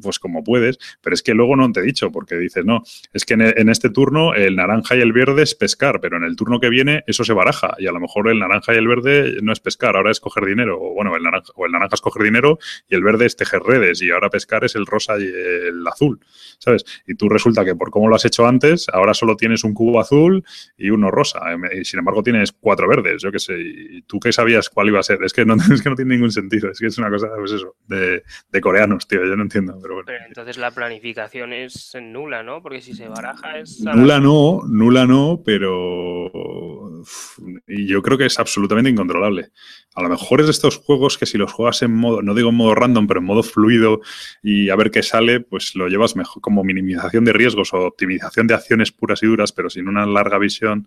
pues como puedes, pero es que luego no te he dicho, porque dices, no, es que en, este turno el naranja y el verde es pescar, pero en el turno que viene eso se baraja y a lo mejor el naranja y el verde no es pescar, ahora es coger dinero, o bueno, el naranja, o el naranja es coger dinero y el verde es tejer redes y ahora pescar es el rosa y el azul, ¿sabes? Y tú resulta que por cómo lo has hecho antes, ahora solo tienes un cubo azul y uno rosa. Eh, y sin embargo tienes cuatro verdes, yo qué sé. ¿Y tú qué sabías cuál iba a ser? Es que no, es que no tiene ningún sentido. Es que es una cosa, pues eso, de, de coreanos, tío. Yo no entiendo, pero bueno. entonces la planificación es nula, ¿no? Porque si se baraja es... Nula no, nula no, pero... Y yo creo que es absolutamente incontrolable. A lo mejor es de estos juegos que si los juegas en modo, no digo en modo random, pero en modo fluido y a ver qué sale, pues lo llevas mejor como minimización de riesgos o optimización de acciones puras y duras, pero sin una larga visión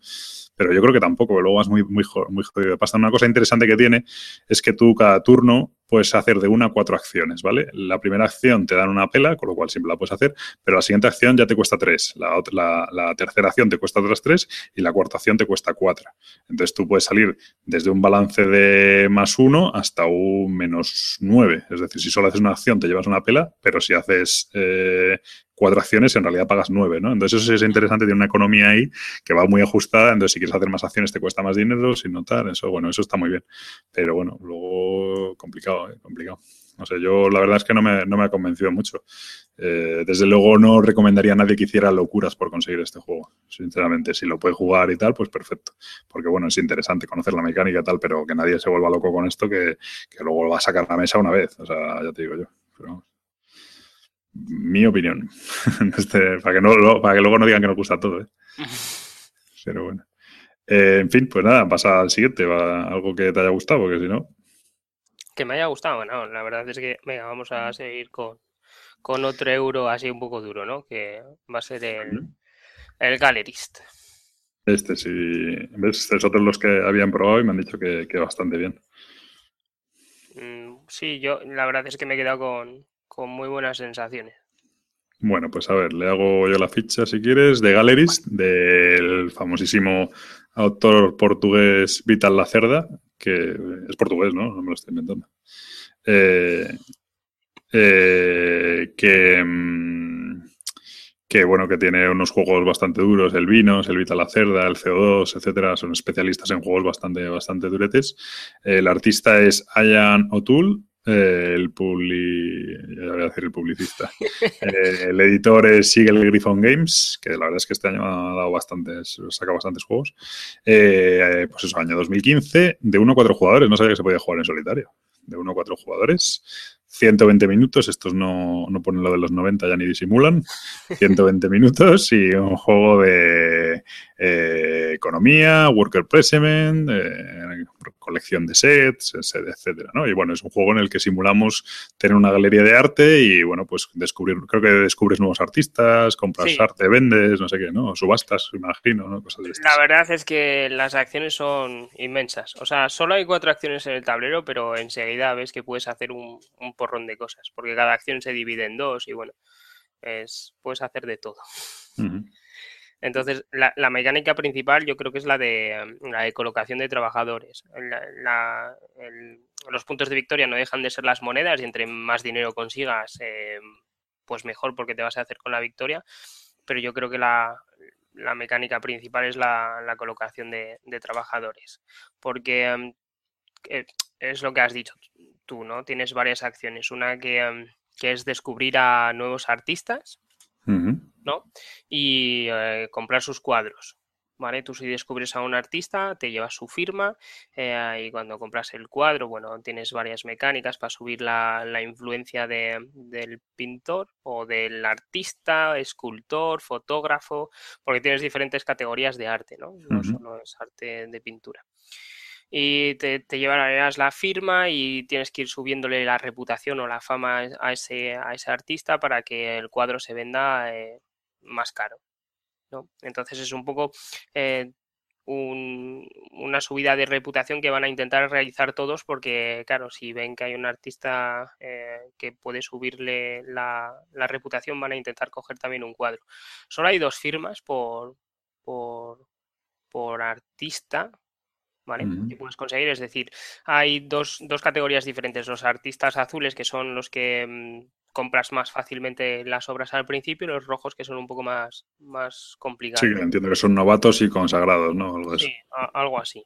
pero yo creo que tampoco, luego es muy, muy, muy jodido Pasa Una cosa interesante que tiene es que tú cada turno puedes hacer de una a cuatro acciones, ¿vale? La primera acción te dan una pela, con lo cual siempre la puedes hacer, pero la siguiente acción ya te cuesta tres, la, la, tercera acción te cuesta otras tres y la cuarta acción te cuesta cuatro. Entonces tú puedes salir desde un balance de más uno hasta un menos nueve. Es decir, si solo haces una acción te llevas una pela, pero si haces eh, cuatro acciones, en realidad pagas nueve, ¿no? Entonces eso es interesante, tiene una economía ahí que va muy ajustada, entonces si quieres hacer más acciones te cuesta más dinero, sin notar, eso, bueno, eso está muy bien. Pero bueno, luego complicado, ¿eh? complicado. No sé, yo la verdad es que no me, no me ha convencido mucho. Eh, desde luego no recomendaría a nadie que hiciera locuras por conseguir este juego. Sinceramente, si lo puede jugar y tal, pues perfecto. Porque bueno, es interesante conocer la mecánica y tal, pero que nadie se vuelva loco con esto que, que luego lo va a sacar la mesa una vez. O sea, ya te digo yo. Pero, mi opinión. Este, para, que no, para que luego no digan que nos gusta todo. ¿eh? Pero bueno. Eh, en fin, pues nada, pasa al siguiente. Va, algo que te haya gustado, porque si no. Que me haya gustado, bueno, la verdad es que, venga, vamos a seguir con, con otro euro así un poco duro, ¿no? Que va a ser el, el Galerist. Este sí, ¿ves? Es otro de los que habían probado y me han dicho que, que bastante bien. Mm, sí, yo la verdad es que me he quedado con, con muy buenas sensaciones. Bueno, pues a ver, le hago yo la ficha si quieres, de Galleries, del famosísimo autor portugués Vital Lacerda, que es portugués, ¿no? No me lo estoy inventando. Eh, eh, que, mm, que, bueno, que tiene unos juegos bastante duros, el Vinos, el Vital Lacerda, el CO2, etcétera, son especialistas en juegos bastante, bastante duretes. El artista es Ian O'Toole eh, el publi... ya voy a decir el publicista. Eh, el editor es Siegel Griffon Games, que la verdad es que este año ha dado bastantes, saca bastantes juegos. Eh, pues eso, año 2015, de 1 a 4 jugadores, no sabía que se podía jugar en solitario. De 1 a 4 jugadores. 120 minutos, estos no, no, ponen lo de los 90 ya ni disimulan, 120 minutos y un juego de eh, economía, worker placement, eh, colección de sets, etcétera, ¿no? Y bueno, es un juego en el que simulamos tener una galería de arte y bueno, pues descubrir, creo que descubres nuevos artistas, compras arte, vendes, no sé qué, ¿no? Subastas, imagino, ¿no? Cosas de La verdad es que las acciones son inmensas. O sea, solo hay cuatro acciones en el tablero, pero enseguida ves que puedes hacer un, un porrón de cosas, porque cada acción se divide en dos y bueno, es, puedes hacer de todo. Entonces, la, mecánica principal yo creo que es la de, la de colocación de trabajadores. los puntos de victoria no dejan de ser las monedas y entre más dinero consigas, eh, pues mejor porque te vas a hacer con la victoria. Pero yo creo que la, mecánica principal es la, colocación de, trabajadores. Porque eh, es lo que has dicho tú, ¿no? Tienes varias acciones. Una que, que es descubrir a nuevos artistas ¿no? Y eh, comprar sus cuadros. ¿Vale? Tú si descubres a un artista, te llevas su firma eh, y cuando compras el cuadro, bueno, tienes varias mecánicas para subir la, influencia del pintor o del artista, escultor, fotógrafo, porque tienes diferentes categorías de arte, ¿no? No solo es arte de pintura y te, te llevarás la firma y tienes que ir subiéndole la reputación o la fama a ese, a ese artista para que el cuadro se venda eh, más caro. ¿no? Entonces es un poco eh, una subida de reputación que van a intentar realizar todos porque, claro, si ven que hay un artista eh, que puede subirle la, la, reputación, van a intentar coger también un cuadro. Solo hay dos firmas por, por, por artista, ¿vale? Que puedes conseguir, es decir, hay dos, dos, categorías diferentes, los artistas azules que son los que mm, compras más fácilmente las obras al principio y los rojos que son un poco más, más complicados. Sí, entiendo que son novatos y consagrados, ¿no? Algo sí, algo así.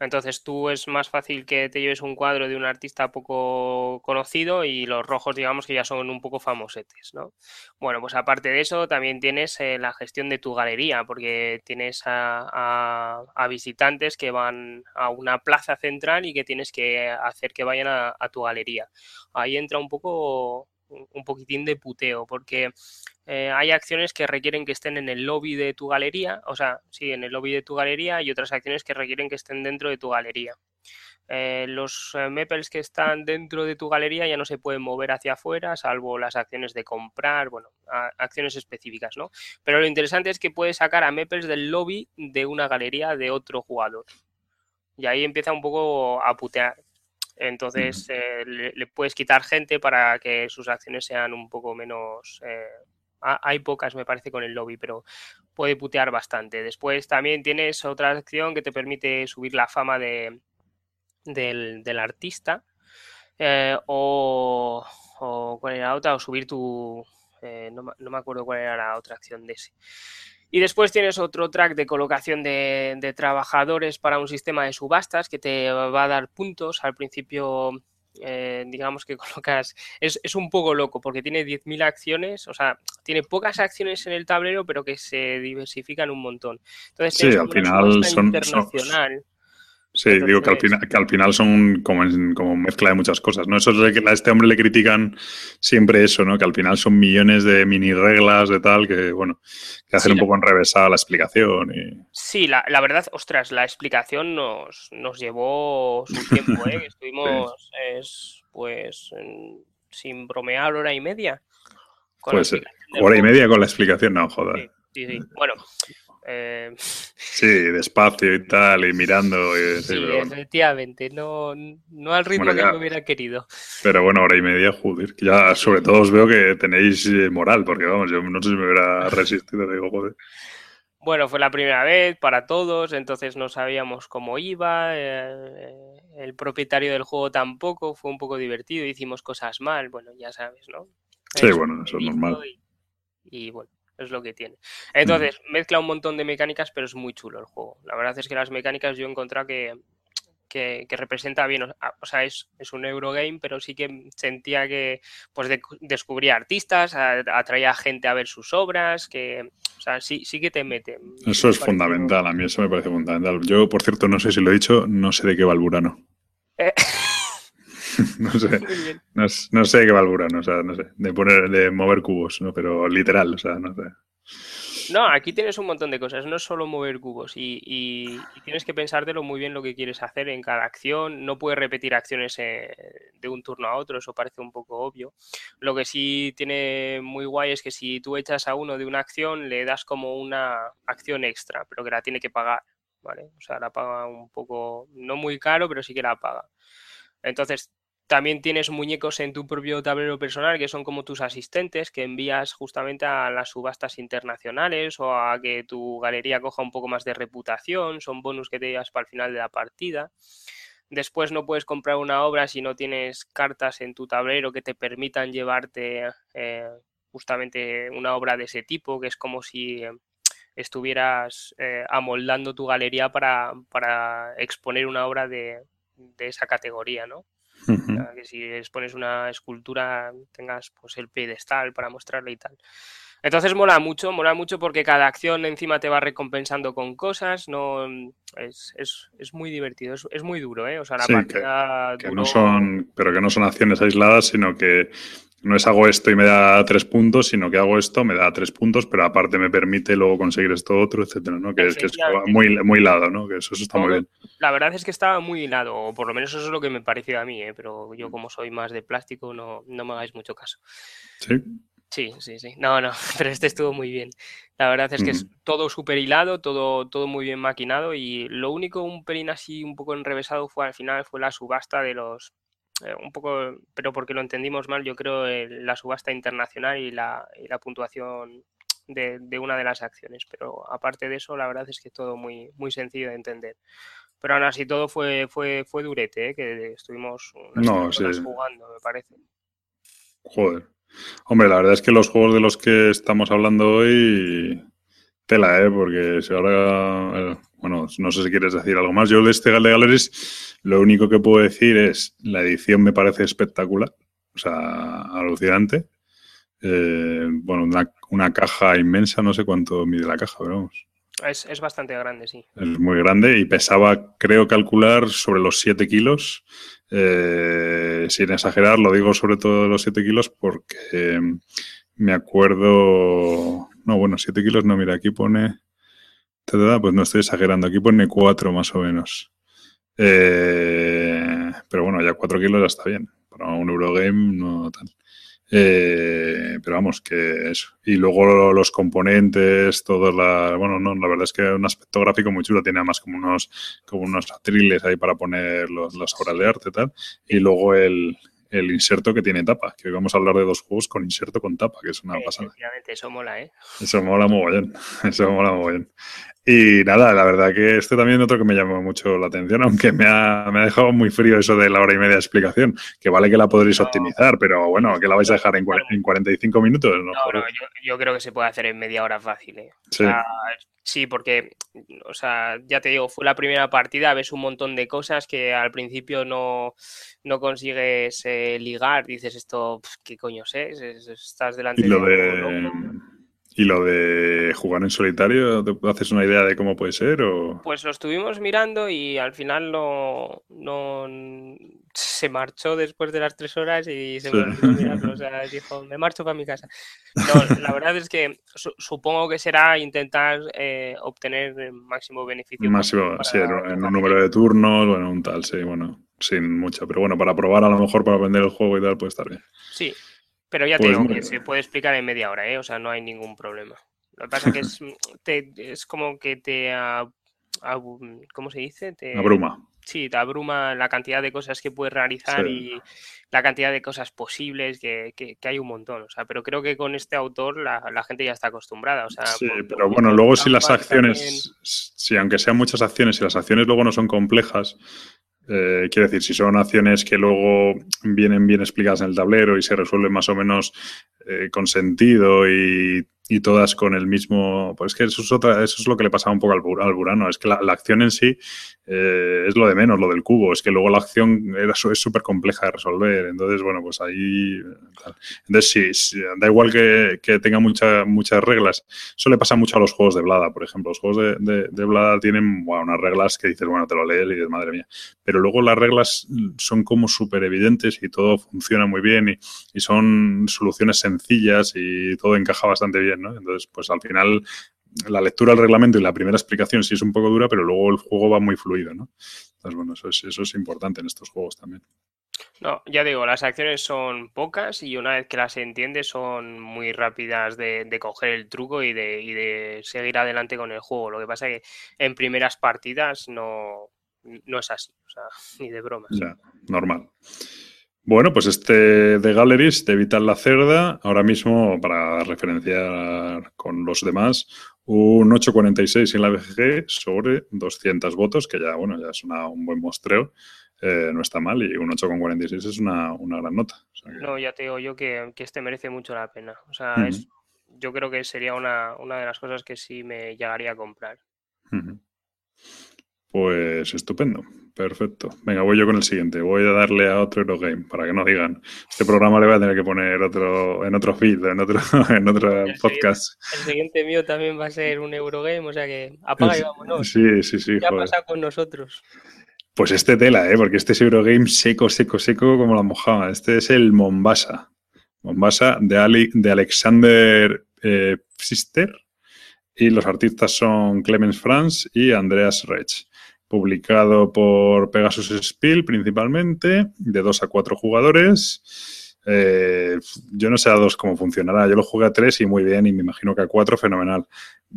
Entonces tú es más fácil que te lleves un cuadro de un artista poco conocido y los rojos digamos que ya son un poco famosetes, ¿no? Bueno, pues aparte de eso también tienes eh, la gestión de tu galería porque tienes a, visitantes que van a una plaza central y que tienes que hacer que vayan a tu galería. Ahí entra un poco un poquitín de puteo, porque eh, hay acciones que requieren que estén en el lobby de tu galería, o sea, sí, en el lobby de tu galería y otras acciones que requieren que estén dentro de tu galería. Eh, los eh, que están dentro de tu galería ya no se pueden mover hacia afuera, salvo las acciones de comprar, bueno, acciones específicas, ¿no? Pero lo interesante es que puedes sacar a meples del lobby de una galería de otro jugador. Y ahí empieza un poco a putear. Entonces eh, le, puedes quitar gente para que sus acciones sean un poco menos... Eh, hay pocas, me parece, con el lobby, pero puede putear bastante. Después también tienes otra acción que te permite subir la fama de, del, artista. Eh, o, o, cuál era otra, o subir tu... no, no, me acuerdo cuál era la otra acción de ese. Y después tienes otro track de colocación de, trabajadores para un sistema de subastas que te va a dar puntos. Al principio, eh, digamos que colocas. Es, un poco loco porque tiene 10.000 acciones, o sea, tiene pocas acciones en el tablero, pero que se diversifican un montón. Entonces, sí, al final son, internacional. Sí, digo que al, final, que al final son como, como mezcla de muchas cosas, ¿no? Eso es que a este hombre le critican siempre eso, ¿no? Que al final son millones de mini reglas de tal que, bueno, que hacen un poco enrevesada la explicación. Y... Sí, la, verdad, ostras, la explicación nos, nos llevó su tiempo, ¿eh? Estuvimos, es, pues, sin bromear, hora y media. pues hora y media con la explicación, no, joder. Sí, sí, Bueno, Eh, sí, despacio y tal, y mirando. sí, efectivamente, no, no al ritmo que me hubiera querido. Pero bueno, hora y media, joder, ya sobre todo os veo que tenéis eh, moral, porque vamos, yo no sé si me hubiera resistido, digo, joder. Bueno, fue la primera vez para todos, entonces no sabíamos cómo iba. Eh, el propietario del juego tampoco, fue un poco divertido, hicimos cosas mal, bueno, ya sabes, ¿no? Sí, bueno, eso es normal. Y, bueno, es lo que tiene. Entonces, mezcla un montón de mecánicas, pero es muy chulo el juego. La verdad es que las mecánicas yo he encontrado que, que, representa bien, o sea, es, es, un Eurogame, pero sí que sentía que pues descubría artistas, atraía gente a ver sus obras, que, o sea, sí, sí que te mete. Eso es fundamental, a mí eso me parece fundamental. Yo, por cierto, no sé si lo he dicho, no sé de qué va el Burano. Eh. no sé, no, sé qué va el Burano, o sea, no sé, de poner, de mover cubos, ¿no? pero literal, o sea, no sé. No, aquí tienes un montón de cosas, no es solo mover cubos y, tienes que pensártelo muy bien lo que quieres hacer en cada acción. No puedes repetir acciones eh, de un turno a otro, eso parece un poco obvio. Lo que sí tiene muy guay es que si tú echas a uno de una acción, le das como una acción extra, pero que la tiene que pagar, ¿vale? O sea, la paga un poco, no muy caro, pero sí que la paga. Entonces, también tienes muñecos en tu propio tablero personal que son como tus asistentes que envías justamente a las subastas internacionales o a que tu galería coja un poco más de reputación, son bonus que te llevas para el final de la partida. Después no puedes comprar una obra si no tienes cartas en tu tablero que te permitan llevarte eh, justamente una obra de ese tipo, que es como si estuvieras eh, amoldando tu galería para, exponer una obra de, de esa categoría, ¿no? Que si expones una escultura tengas pues el pedestal para mostrarla y tal. Entonces mola mucho, mola mucho porque cada acción encima te va recompensando con cosas, no es, es, es muy divertido, es, es, muy duro, ¿eh? O sea, la partida que, no son, pero que no son acciones aisladas, sino que no es hago esto y me da tres puntos, sino que hago esto, me da tres puntos, pero aparte me permite luego conseguir esto otro, etcétera, ¿no? Que, es muy, muy hilado, ¿no? Que eso, está muy bien. La verdad es que estaba muy hilado, o por lo menos eso es lo que me pareció a mí, ¿eh? Pero yo como soy más de plástico, no, no me hagáis mucho caso. ¿Sí? Sí, sí, sí. No, no, pero este estuvo muy bien. La verdad es que es todo súper hilado, todo, todo muy bien maquinado y lo único un pelín así un poco enrevesado fue al final fue la subasta de los eh, un poco, pero porque lo entendimos mal, yo creo, la subasta internacional y la, y la puntuación de, de, una de las acciones. Pero aparte de eso, la verdad es que todo muy, muy sencillo de entender. Pero aún así todo fue, fue, fue durete, ¿eh? que estuvimos unas jugando, me parece. Joder. Hombre, la verdad es que los juegos de los que estamos hablando hoy, tela, ¿eh? Porque si ahora, eh, bueno, no sé si quieres decir algo más. Yo de este de Galleries lo único que puedo decir es, la edición me parece espectacular, o sea, alucinante. Eh, bueno, una, caja inmensa, no sé cuánto mide la caja, pero vamos. Es, bastante grande, sí. Es muy grande y pesaba, creo calcular, sobre los 7 kilos. Eh, sin exagerar, lo digo sobre todo los 7 kilos porque me acuerdo... No, bueno, 7 kilos no, mira, aquí pone... Pues no estoy exagerando, aquí pone 4 más o menos. Eh, pero bueno, ya 4 kilos ya está bien. Para un Eurogame no tal. Eh, pero vamos, que eso. Y luego los componentes, todo la. Bueno, no, la verdad es que un aspecto gráfico muy chulo. Tiene además como unos, como unos atriles ahí para poner las obras de arte y tal. Y luego el, el inserto que tiene tapa. Que hoy vamos a hablar de dos juegos con inserto con tapa, que es una pasada. Efectivamente, eso mola, ¿eh? Eso mola muy bien. Eso mola muy bien. Y nada, la verdad que este también es otro que me llamó mucho la atención, aunque me ha, me ha, dejado muy frío eso de la hora y media de explicación, que vale que la podréis optimizar, pero bueno, que la vais a dejar en, en 45 minutos. No, no, yo, yo, creo que se puede hacer en media hora fácil. ¿eh? Sí. sí, porque, o sea, ya te digo, fue la primera partida, ves un montón de cosas que al principio no, no consigues eh, ligar, dices esto, ¿qué coño es? Estás delante y lo de... ¿Y lo de jugar en solitario, te haces una idea de cómo puede ser? O... Pues lo estuvimos mirando y al final no, no se marchó después de las tres horas y se O sea, dijo, me marcho para mi casa. No, la verdad es que supongo que será intentar eh, obtener el máximo beneficio. Máximo, sí, en un número de turnos, bueno, un tal, sí, bueno, sin mucho. Pero bueno, para probar a lo mejor, para aprender el juego y tal, puede estar bien. Sí, pero ya pues tengo que se puede explicar en media hora, ¿eh? O sea, no hay ningún problema. Lo que pasa es que es, te, es como que te... ¿Cómo se dice? Te, abruma. Sí, te abruma la cantidad de cosas que puedes realizar y la cantidad de cosas posibles, que, que, hay un montón. O sea, pero creo que con este autor la, la gente ya está acostumbrada. O sea, sí, pero bueno, luego si las acciones, si aunque sean muchas acciones, si las acciones luego no son complejas, eh, quiero decir, si son acciones que luego vienen bien explicadas en el tablero y se resuelven más o menos eh, con sentido y y todas con el mismo. Pues que eso es, otra, eso es lo que le pasaba un poco al, al Burano. Es que la, acción en sí eh, es lo de menos, lo del cubo. Es que luego la acción era, es súper compleja de resolver. Entonces, bueno, pues ahí. Entonces, sí, da igual que, que tenga mucha, muchas reglas. Eso le pasa mucho a los juegos de Blada, por ejemplo. Los juegos de, de, Blada tienen unas reglas que dices, bueno, te lo lees y dices, madre mía. Pero luego las reglas son como súper evidentes y todo funciona muy bien y, y son soluciones sencillas y todo encaja bastante bien. Entonces, pues al final la lectura del reglamento y la primera explicación sí es un poco dura, pero luego el juego va muy fluido, ¿no? Entonces, bueno, eso es, eso es importante en estos juegos también. No, ya digo, las acciones son pocas y una vez que las entiendes son muy rápidas de, coger el truco y de, y de, seguir adelante con el juego. Lo que pasa es que en primeras partidas no, no es así, o sea, ni de broma. Ya, normal. Bueno, pues este de Galleries, de Vital la Cerda, ahora mismo, para referenciar con los demás, un 8,46 en la BGG sobre 200 votos, que ya, bueno, ya es un buen mostreo, eh, no está mal, y un 8,46 es una, una, gran nota. No, ya te digo yo que, este merece mucho la pena. O sea, es, yo creo que sería una, una, de las cosas que sí me llegaría a comprar. Pues estupendo. Perfecto. Venga, voy yo con el siguiente. Voy a darle a otro Eurogame para que no digan. Este programa le voy a tener que poner otro en otro feed, en otro, en otro podcast. el siguiente mío también va a ser un Eurogame, o sea que apaga y vámonos. Sí, sí, sí. ¿Qué pasa con nosotros? Pues este tela, ¿eh? porque este es Eurogame seco, seco, seco como la mojada. Este es el Mombasa. Mombasa de, Ali, de Alexander eh, Pfister. Y los artistas son Clemens Franz y Andreas Rech publicado por Pegasus Spiel principalmente, de dos a cuatro jugadores. Eh, yo no sé a dos cómo funcionará. Yo lo jugué a tres y muy bien, y me imagino que a cuatro fenomenal.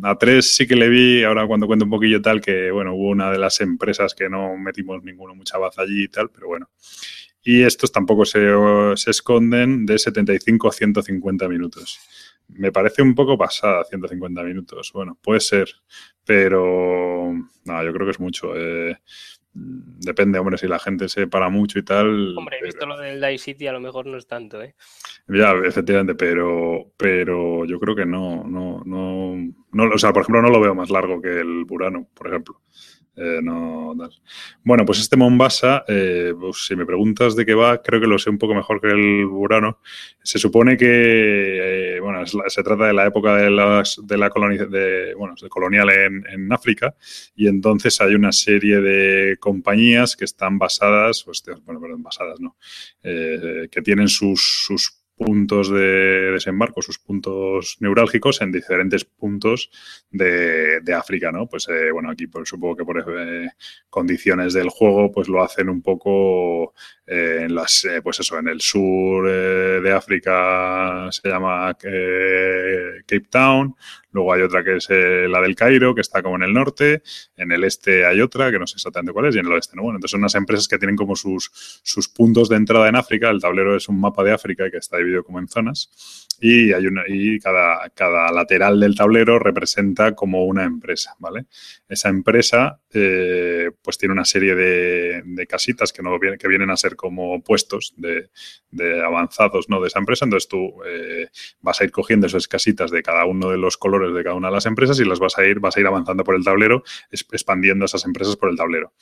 A tres sí que le vi, ahora cuando cuento un poquillo tal, que bueno, hubo una de las empresas que no metimos ninguno mucha baza allí y tal, pero bueno. Y estos tampoco se, se esconden de 75 a 150 minutos. Me parece un poco pasada, 150 minutos. Bueno, puede ser, pero no, yo creo que es mucho. Eh, depende, hombre, si la gente se para mucho y tal. Hombre, he visto lo del Die City, a lo mejor no es tanto, ¿eh? Ya, efectivamente, pero, pero yo creo que no, no, no, no, o sea, por ejemplo, no lo veo más largo que el Burano, por ejemplo. Eh, no, bueno, pues este Mombasa, eh, pues si me preguntas de qué va, creo que lo sé un poco mejor que el Burano. Se supone que, eh, bueno, se trata de la época de, las, de la de, bueno, de colonial en, en, África y entonces hay una serie de compañías que están basadas, pues, bueno, perdón, basadas, ¿no? que tienen sus, sus puntos de desembarco, sus puntos neurálgicos en diferentes puntos de, África, ¿no? Pues eh, bueno, aquí pues, supongo que por eh, condiciones del juego pues lo hacen un poco eh, en las, pues eso, en el sur de África se llama Cape Town, Luego hay otra que es eh, la del Cairo, que está como en el norte. En el este hay otra, que no sé exactamente cuál es, y en el oeste no. Bueno, entonces son unas empresas que tienen como sus, sus puntos de entrada en África. El tablero es un mapa de África que está dividido como en zonas y, hay una, y cada, cada lateral del tablero representa como una empresa, ¿vale? Esa empresa eh, pues tiene una serie de, casitas que, no que vienen a ser como puestos de, de avanzados ¿no? de esa empresa, entonces tú eh, vas a ir cogiendo esas casitas de cada uno de los colores de cada una de las empresas y las vas a ir, vas a ir avanzando por el tablero, expandiendo esas empresas por el tablero.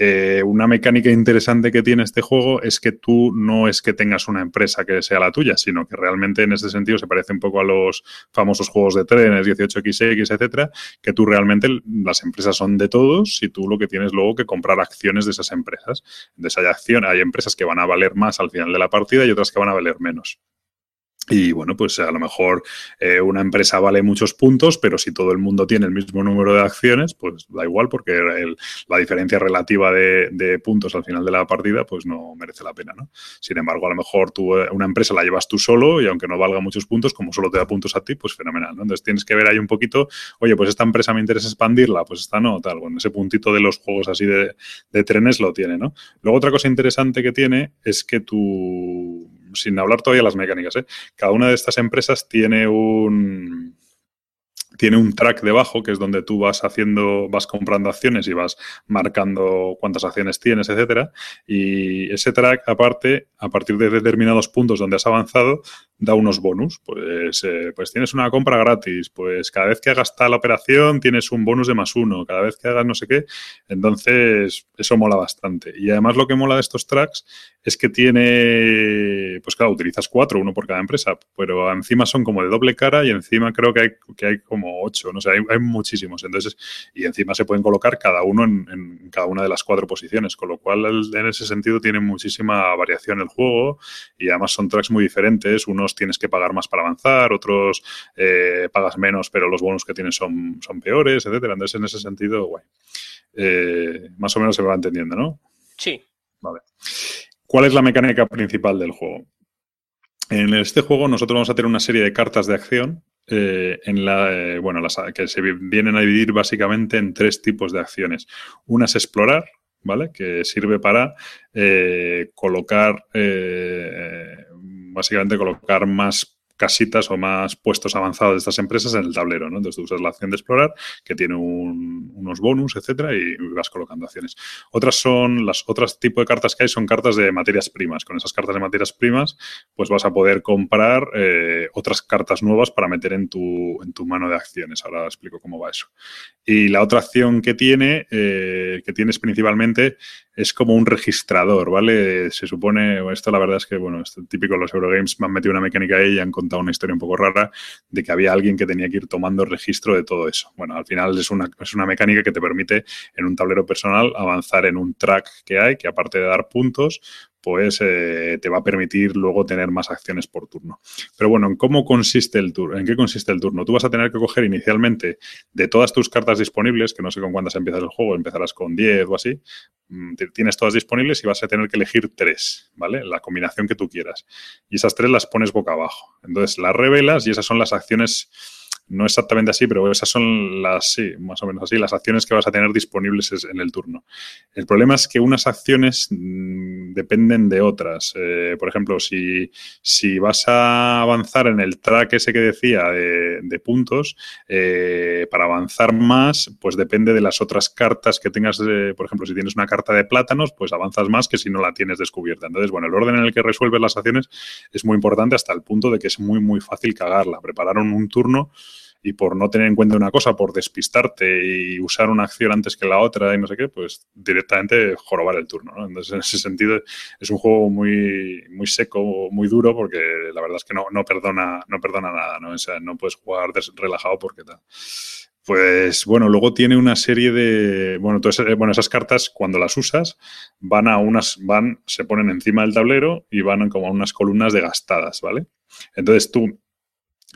Eh, una mecánica interesante que tiene este juego es que tú no es que tengas una empresa que sea la tuya, sino que realmente en ese sentido se parece un poco a los famosos juegos de trenes, 18XX, etcétera, que tú realmente las empresas son de todos y tú lo que tienes luego que comprar acciones de esas empresas. Acción, hay empresas que van a valer más al final de la partida y otras que van a valer menos. Y bueno, pues a lo mejor eh, una empresa vale muchos puntos, pero si todo el mundo tiene el mismo número de acciones, pues da igual, porque la diferencia relativa de, puntos al final de la partida, pues no merece la pena, ¿no? Sin embargo, a lo mejor tú, eh, una empresa la llevas tú solo y aunque no valga muchos puntos, como solo te da puntos a ti, pues fenomenal, ¿no? Entonces tienes que ver ahí un poquito, oye, pues esta empresa me interesa expandirla, pues esta no, tal. Bueno, ese puntito de los juegos así de, de trenes lo tiene, ¿no? Luego otra cosa interesante que tiene es que tú sin hablar todavía las mecánicas, ¿eh? cada una de estas empresas tiene un tiene un track debajo, que es donde tú vas haciendo, vas comprando acciones y vas marcando cuántas acciones tienes, etcétera. Y ese track, aparte, a partir de determinados puntos donde has avanzado, da unos bonus. Pues, eh, pues tienes una compra gratis, pues cada vez que hagas tal operación tienes un bonus de más uno, cada vez que hagas no sé qué. Entonces, eso mola bastante. Y además lo que mola de estos tracks es que tiene, pues claro, utilizas cuatro, uno por cada empresa, pero encima son como de doble cara y encima creo que hay, que hay como ocho, no sé, hay, muchísimos. Entonces, y encima se pueden colocar cada uno en, en cada una de las cuatro posiciones, con lo cual en ese sentido tiene muchísima variación el juego y además son tracks muy diferentes. Uno tienes que pagar más para avanzar, otros eh, pagas menos, pero los bonos que tienes son, son peores, etcétera. Entonces, en ese sentido, guay. Eh, más o menos se va entendiendo, ¿no? Sí. Vale. ¿Cuál es la mecánica principal del juego? En este juego nosotros vamos a tener una serie de cartas de acción eh, en la, bueno, las, que se vienen a dividir básicamente en tres tipos de acciones. Una es explorar, ¿vale? Que sirve para colocar básicamente colocar más casitas o más puestos avanzados de estas empresas en el tablero, ¿no? Entonces tú usas la acción de explorar, que tiene unos bonus, etcétera, y vas colocando acciones. Otras son, las otras tipo de cartas que hay son cartas de materias primas. Con esas cartas de materias primas, pues vas a poder comprar eh, otras cartas nuevas para meter en tu, en tu mano de acciones. Ahora explico cómo va eso. Y la otra acción que tiene, eh, que tienes principalmente, es como un registrador, ¿vale? Se supone, esto la verdad es que, bueno, es típico los Eurogames, me han metido una mecánica ahí y han una historia un poco rara de que había alguien que tenía que ir tomando registro de todo eso. Bueno, al final es una, es una mecánica que te permite en un tablero personal avanzar en un track que hay, que aparte de dar puntos, pues eh, te va a permitir luego tener más acciones por turno. Pero bueno, ¿en cómo consiste el turno? ¿En qué consiste el turno? Tú vas a tener que coger inicialmente de todas tus cartas disponibles, que no sé con cuántas empiezas el juego, empezarás con 10 o así, mm, tienes todas disponibles y vas a tener que elegir tres, ¿vale? La combinación que tú quieras. Y esas tres las pones boca abajo. Entonces las revelas y esas son las acciones no exactamente así, pero esas son las, sí, más o menos así, las acciones que vas a tener disponibles en el turno. El problema es que unas acciones mm, dependen de otras. Eh, por ejemplo, si, si, vas a avanzar en el track ese que decía de, puntos, eh, para avanzar más, pues depende de las otras cartas que tengas. por ejemplo, si tienes una carta de plátanos, pues avanzas más que si no la tienes descubierta. Entonces, bueno, el orden en el que resuelves las acciones es muy importante hasta el punto de que es muy, muy fácil cagarla. Prepararon un turno y por no tener en cuenta una cosa, por despistarte y usar una acción antes que la otra y no sé qué, pues directamente jorobar el turno. ¿no? Entonces, en ese sentido, es un juego muy, muy seco, muy duro, porque la verdad es que no, no, perdona, no perdona nada, ¿no? O sea, no puedes jugar relajado porque tal. Pues bueno, luego tiene una serie de. Bueno, entonces, eh, bueno, esas cartas, cuando las usas, van a unas, van, se ponen encima del tablero y van como a unas columnas de gastadas, ¿vale? Entonces tú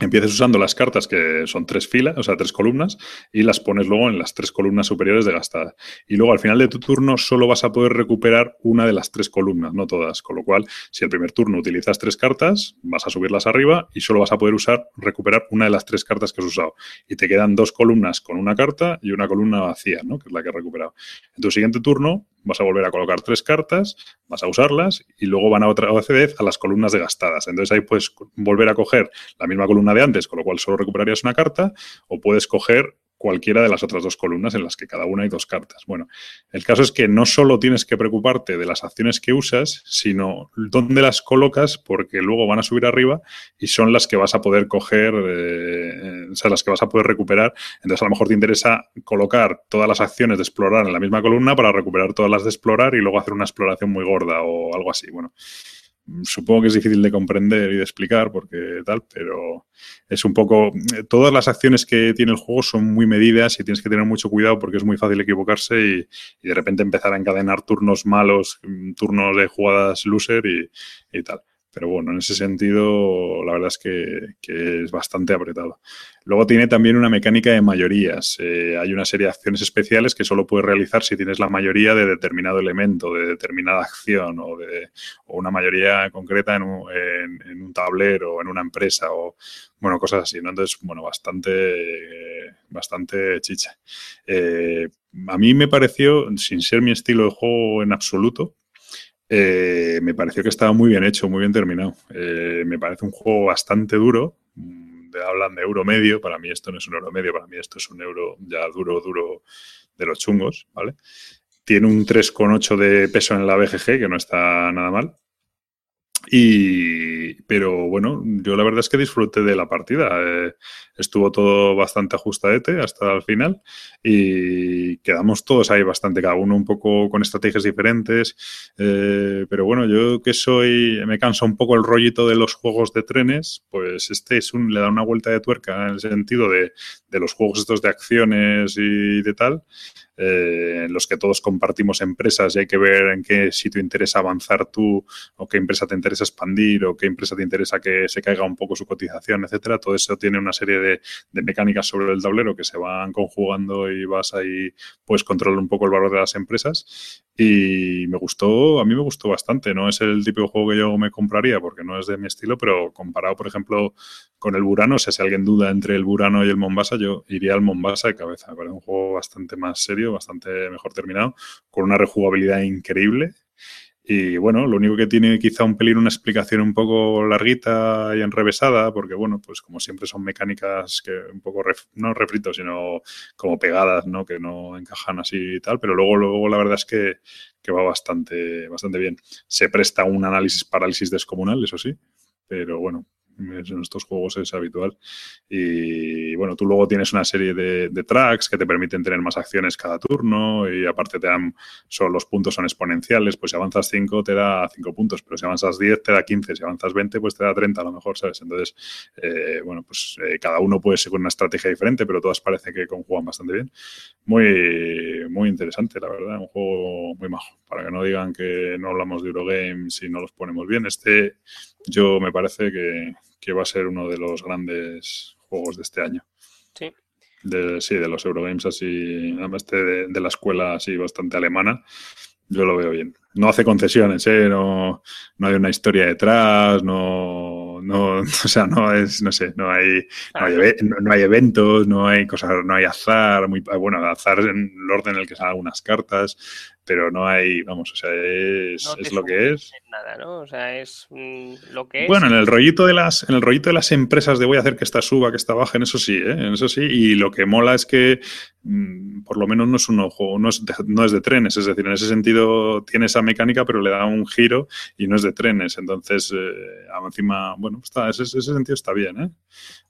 Empiezas usando las cartas que son tres filas, o sea, tres columnas, y las pones luego en las tres columnas superiores de gastada. Y luego al final de tu turno solo vas a poder recuperar una de las tres columnas, no todas. Con lo cual, si el primer turno utilizas tres cartas, vas a subirlas arriba y solo vas a poder usar, recuperar una de las tres cartas que has usado. Y te quedan dos columnas con una carta y una columna vacía, ¿no? Que es la que has recuperado. En tu siguiente turno vas a volver a colocar tres cartas, vas a usarlas y luego van a otra vez a las columnas de gastadas. Entonces ahí puedes volver a coger la misma columna de antes, con lo cual solo recuperarías una carta, o puedes coger cualquiera de las otras dos columnas en las que cada una hay dos cartas. Bueno, el caso es que no solo tienes que preocuparte de las acciones que usas, sino dónde las colocas, porque luego van a subir arriba y son las que vas a poder coger, eh, o sea, las que vas a poder recuperar. Entonces, a lo mejor te interesa colocar todas las acciones de explorar en la misma columna para recuperar todas las de explorar y luego hacer una exploración muy gorda o algo así. Bueno, supongo que es difícil de comprender y de explicar porque tal, pero es un poco... Todas las acciones que tiene el juego son muy medidas y tienes que tener mucho cuidado porque es muy fácil equivocarse y, de repente empezar a encadenar turnos malos, turnos de jugadas loser y, y tal. Pero bueno, en ese sentido, la verdad es que, es bastante apretado. Luego tiene también una mecánica de mayorías. Eh, hay una serie de acciones especiales que solo puedes realizar si tienes la mayoría de determinado elemento, de determinada acción o, de, una mayoría concreta en un, tablero o en una empresa o, bueno, cosas así, ¿no? Entonces, bueno, bastante, bastante chicha. Eh, a mí me pareció, sin ser mi estilo de juego en absoluto, eh, me pareció que estaba muy bien hecho, muy bien terminado. Eh, me parece un juego bastante duro. Mm, hablan de euro medio, para mí esto no es un euro medio, para mí esto es un euro ya duro, duro de los chungos, ¿vale? Tiene un 3,8 de peso en la BGG, que no está nada mal. Y, pero bueno, yo la verdad es que disfruté de la partida. Eh, estuvo todo bastante ajustadete hasta el final y quedamos todos ahí bastante, cada uno un poco con estrategias diferentes. Eh, pero bueno, yo que soy, me cansa un poco el rollito de los juegos de trenes, pues este es un, le da una vuelta de tuerca en el sentido de, de los juegos estos de acciones y de tal eh, en los que todos compartimos empresas y hay que ver en qué sitio interesa avanzar tú o qué empresa te interesa expandir o qué empresa te interesa que se caiga un poco su cotización, etcétera. Todo eso tiene una serie de, mecánicas sobre el tablero que se van conjugando y vas ahí, pues controlar un poco el valor de las empresas. Y me gustó, a mí me gustó bastante. No es el tipo de juego que yo me compraría porque no es de mi estilo, pero comparado, por ejemplo, con el Burano, o sea, si alguien duda entre el Burano y el Mombasa, yo iría al Mombasa de cabeza. Es un juego bastante más serio bastante mejor terminado, con una rejugabilidad increíble. Y bueno, lo único que tiene quizá un pelín una explicación un poco larguita y enrevesada, porque bueno, pues como siempre son mecánicas que un poco, no refritos, sino como pegadas, ¿no? Que no encajan así y tal, pero luego, luego la verdad es que, que va bastante, bastante bien. Se presta un análisis parálisis descomunal, eso sí, pero bueno, en estos juegos es habitual. Y bueno, tú luego tienes una serie de, tracks que te permiten tener más acciones cada turno y aparte te dan, son, los puntos son exponenciales, pues si avanzas 5 te da 5 puntos, pero si avanzas 10 te da 15, si avanzas 20 pues te da 30 a lo mejor, ¿sabes? Entonces, eh, bueno, pues eh, cada uno puede seguir una estrategia diferente, pero todas parece que conjugan bastante bien. Muy, muy interesante, la verdad, un juego muy majo, para que no digan que no hablamos de Eurogames y no los ponemos bien. Este yo me parece que, va a ser uno de los grandes juegos de este año. Sí. De, sí, de los Eurogames así, además de, de la escuela así bastante alemana, yo lo veo bien. No hace concesiones, ¿eh? no, no hay una historia detrás, no, no, o sea, no es, no sé, no hay, no hay, no hay, eventos, no hay cosas, no hay azar, muy, bueno, azar en el orden en el que salen algunas cartas, pero no hay, vamos, o sea, es, lo que es. Nada, ¿no? O sea, es mm, lo que es. Bueno, en el rollito de las, en el rollito de las empresas de voy a hacer que esta suba, que esta baje, en eso sí, ¿eh? En eso sí. Y lo que mola es que mm, por lo menos no es un ojo, no es, de, no es de trenes, es decir, en ese sentido tiene esa mecánica, pero le da un giro y no es de trenes. Entonces, eh, encima, bueno, está, ese, ese sentido está bien, ¿eh?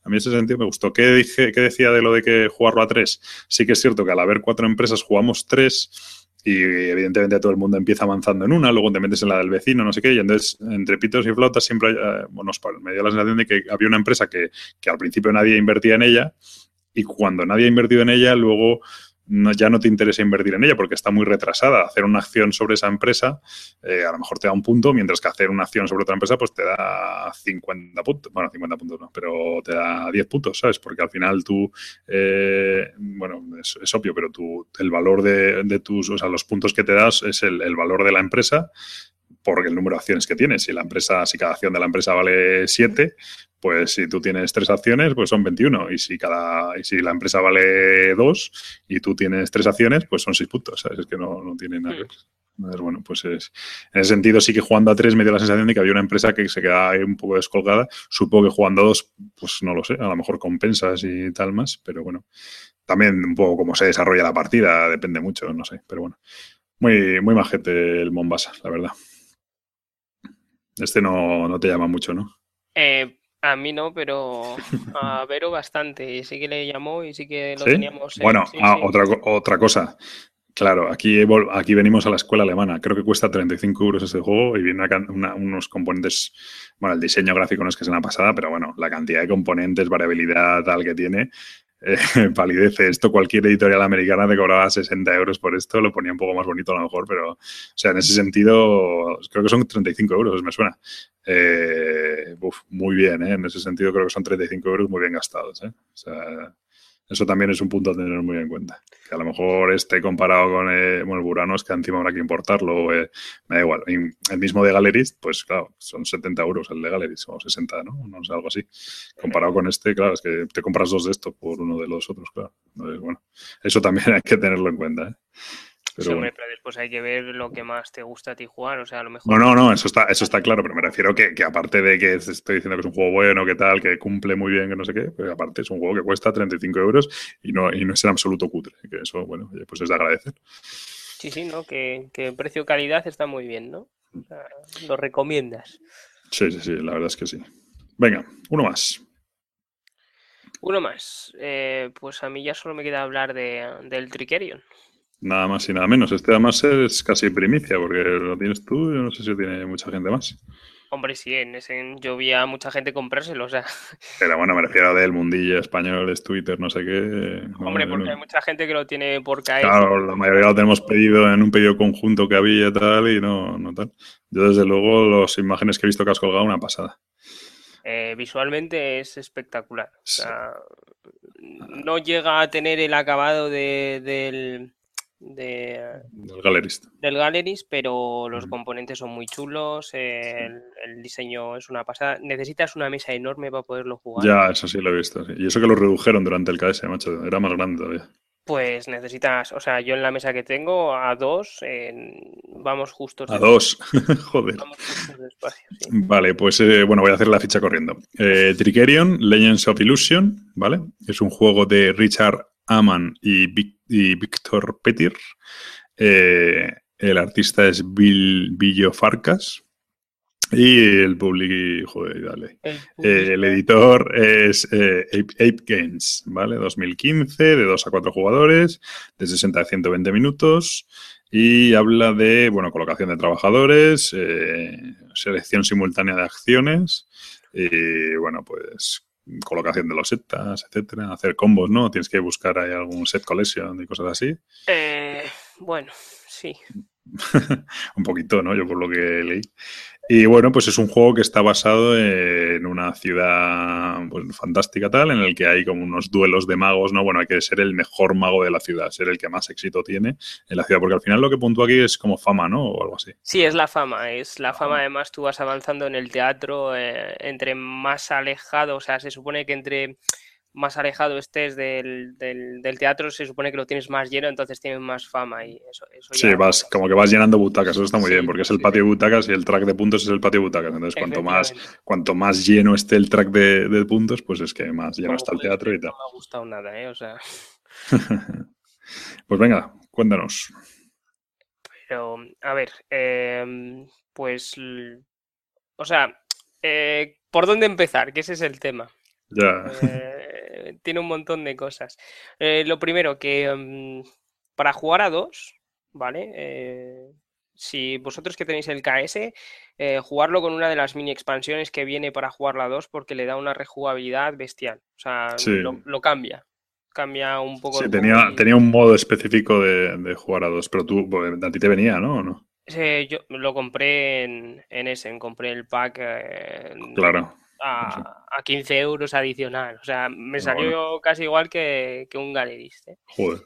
A mí ese sentido me gustó. ¿Qué, dije, ¿Qué decía de lo de que jugarlo a tres? Sí que es cierto que al haber cuatro empresas jugamos tres y evidentemente todo el mundo empieza avanzando en una, luego te metes en la del vecino, no sé qué, y entonces entre pitos y flautas siempre, eh, bueno, me dio la sensación de que había una empresa que, que al principio nadie invertía en ella y cuando nadie ha invertido en ella, luego ya no te interesa invertir en ella porque está muy retrasada. Hacer una acción sobre esa empresa eh, a lo mejor te da un punto, mientras que hacer una acción sobre otra empresa pues te da 50 puntos. Bueno, 50 puntos no, pero te da 10 puntos, ¿sabes? Porque al final tú, eh, bueno, es, obvio, pero tú, el valor de, tus, o sea, los puntos que te das es el, el valor de la empresa por el número de acciones que tienes. Si la empresa, si cada acción de la empresa vale 7, pues si tú tienes tres acciones, pues son 21. Y si cada, y si la empresa vale 2 y tú tienes tres acciones, pues son 6 puntos. ¿sabes? Es que no, no tiene nada que ver. bueno, pues es, en ese sentido sí que jugando a 3 me dio la sensación de que había una empresa que se quedaba ahí un poco descolgada. Supongo que jugando a 2, pues no lo sé, a lo mejor compensas y tal más, pero bueno, también un poco cómo se desarrolla la partida, depende mucho, no sé, pero bueno. Muy, muy majete el Mombasa, la verdad. Este no, no te llama mucho, ¿no? Eh, a mí no, pero a Vero bastante. Y sí que le llamó y sí que lo teníamos. Bueno, ah, Otra, otra cosa. Claro, aquí, aquí venimos a la escuela alemana. Creo que cuesta 35 euros este juego y viene unos componentes. Bueno, el diseño gráfico no es que sea una pasada, pero bueno, la cantidad de componentes, variabilidad tal que tiene, eh, palidece. Esto cualquier editorial americana te cobraba 60 euros por esto, lo ponía un poco más bonito a lo mejor, pero, o sea, en ese sentido, creo que son 35 euros, me suena. Eh, muy bien, ¿eh? En ese sentido creo que son 35 euros muy bien gastados, ¿eh? O sea, eso también es un punto a tener muy en cuenta. Que a lo mejor esté comparado con eh, bueno, el Burano, es que encima habrá que importarlo. Eh, me da igual. El mismo de Galleries, pues claro, son 70 euros el de Galleries, o 60, ¿no? No sé, algo así. Comparado con este, claro, es que te compras dos de estos por uno de los otros, claro. bueno, eso también hay que tenerlo en cuenta. ¿eh? Pero, después hay que ver lo que más te gusta a ti jugar, o sea, a lo mejor... No, no, no, eso está, eso está claro, pero me refiero que, que aparte de que estoy diciendo que es un juego bueno, que tal, que cumple muy bien, que no sé qué, pues aparte es un juego que cuesta 35 euros y no, y no es en absoluto cutre, que eso, bueno, pues es de agradecer. Sí, sí, ¿no? Que, que precio-calidad está muy bien, ¿no? lo recomiendas. Sí, sí, sí, la verdad es que sí. Venga, uno más. Uno más. Eh, pues a mí ya solo me queda hablar de, del Trickerion. Nada más y nada menos. Este además es casi primicia, porque lo tienes tú y no sé si tiene mucha gente más. Hombre, sí, en ese yo vi a mucha gente comprárselo, o sea. Pero bueno, me refiero del mundillo español, es Twitter, no sé qué. Hombre, porque hay mucha gente que lo tiene por caer. Claro, la mayoría lo tenemos pedido en un pedido conjunto que había y tal, y no, no tal. Yo, desde luego, las imágenes que he visto que has colgado, una pasada. Eh, visualmente es espectacular. O sea, no llega a tener el acabado del del galerista. Del Galleries, pero los componentes son muy chulos, el, diseño es una pasada. Necesitas una mesa enorme para poderlo jugar. Ya, eso sí lo he visto. Y eso que lo redujeron durante el KS, macho, era más grande todavía. Pues necesitas, o sea, yo en la mesa que tengo a dos, vamos justos. A dos, joder. Vamos justos despacio, Vale, pues eh, bueno, voy a hacer la ficha corriendo. Eh, Trickerion, Legends of Illusion, ¿vale? Es un juego de Richard Aman y, Víctor Petir. Eh, el artista es Bill Billo Farcas. Y el public, joder, eh, El, editor es eh, Ape, Games, ¿vale? 2015, de 2 a 4 jugadores, de 60 a 120 minutos. Y habla de, bueno, colocación de trabajadores, selección simultánea de acciones. Y bueno, pues colocación de los setas, etcétera, hacer combos, ¿no? Tienes que buscar ahí algún set collection y cosas así. Eh, bueno, sí. un poquito, ¿no? Yo por lo que leí. Y bueno, pues es un juego que está basado en una ciudad pues, fantástica tal, en el que hay como unos duelos de magos, ¿no? Bueno, hay que ser el mejor mago de la ciudad, ser el que más éxito tiene en la ciudad, porque al final lo que puntúa aquí es como fama, ¿no? O algo así. Sí, es la fama, es la fama, además tú vas avanzando en el teatro, eh, entre más alejado, o sea, se supone que entre más alejado estés del, del, teatro, se supone que lo tienes más lleno, entonces tienes más fama y eso. sí, vas, como que vas llenando butacas, eso está muy bien, porque es el patio de butacas y el track de puntos es el patio de butacas. Entonces, cuanto más, cuanto más lleno esté el track de, puntos, pues es que más lleno está el teatro y tal. No me ha gustado nada, ¿eh? O sea. pues venga, cuéntanos. Pero, a ver, em, pues. O sea, eh, ¿por dónde empezar? Que ese es el tema. Ya. Eh, tiene un montón de cosas. Eh, lo primero, que mm, para jugar a dos, ¿vale? Eh, si vosotros que tenéis el KS, eh, jugarlo con una de las mini expansiones que viene para jugar la 2 porque le da una rejugabilidad bestial. O sea, lo, cambia. Cambia un poco. Sí, tenía, tenía un modo específico de, jugar a dos, pero tú, pues, a ti te venía, ¿no? ¿O no? yo lo compré en, en ese, compré el pack. claro a, 15 euros adicional. O sea, me salió casi igual que, un galerista. ¿eh? Joder.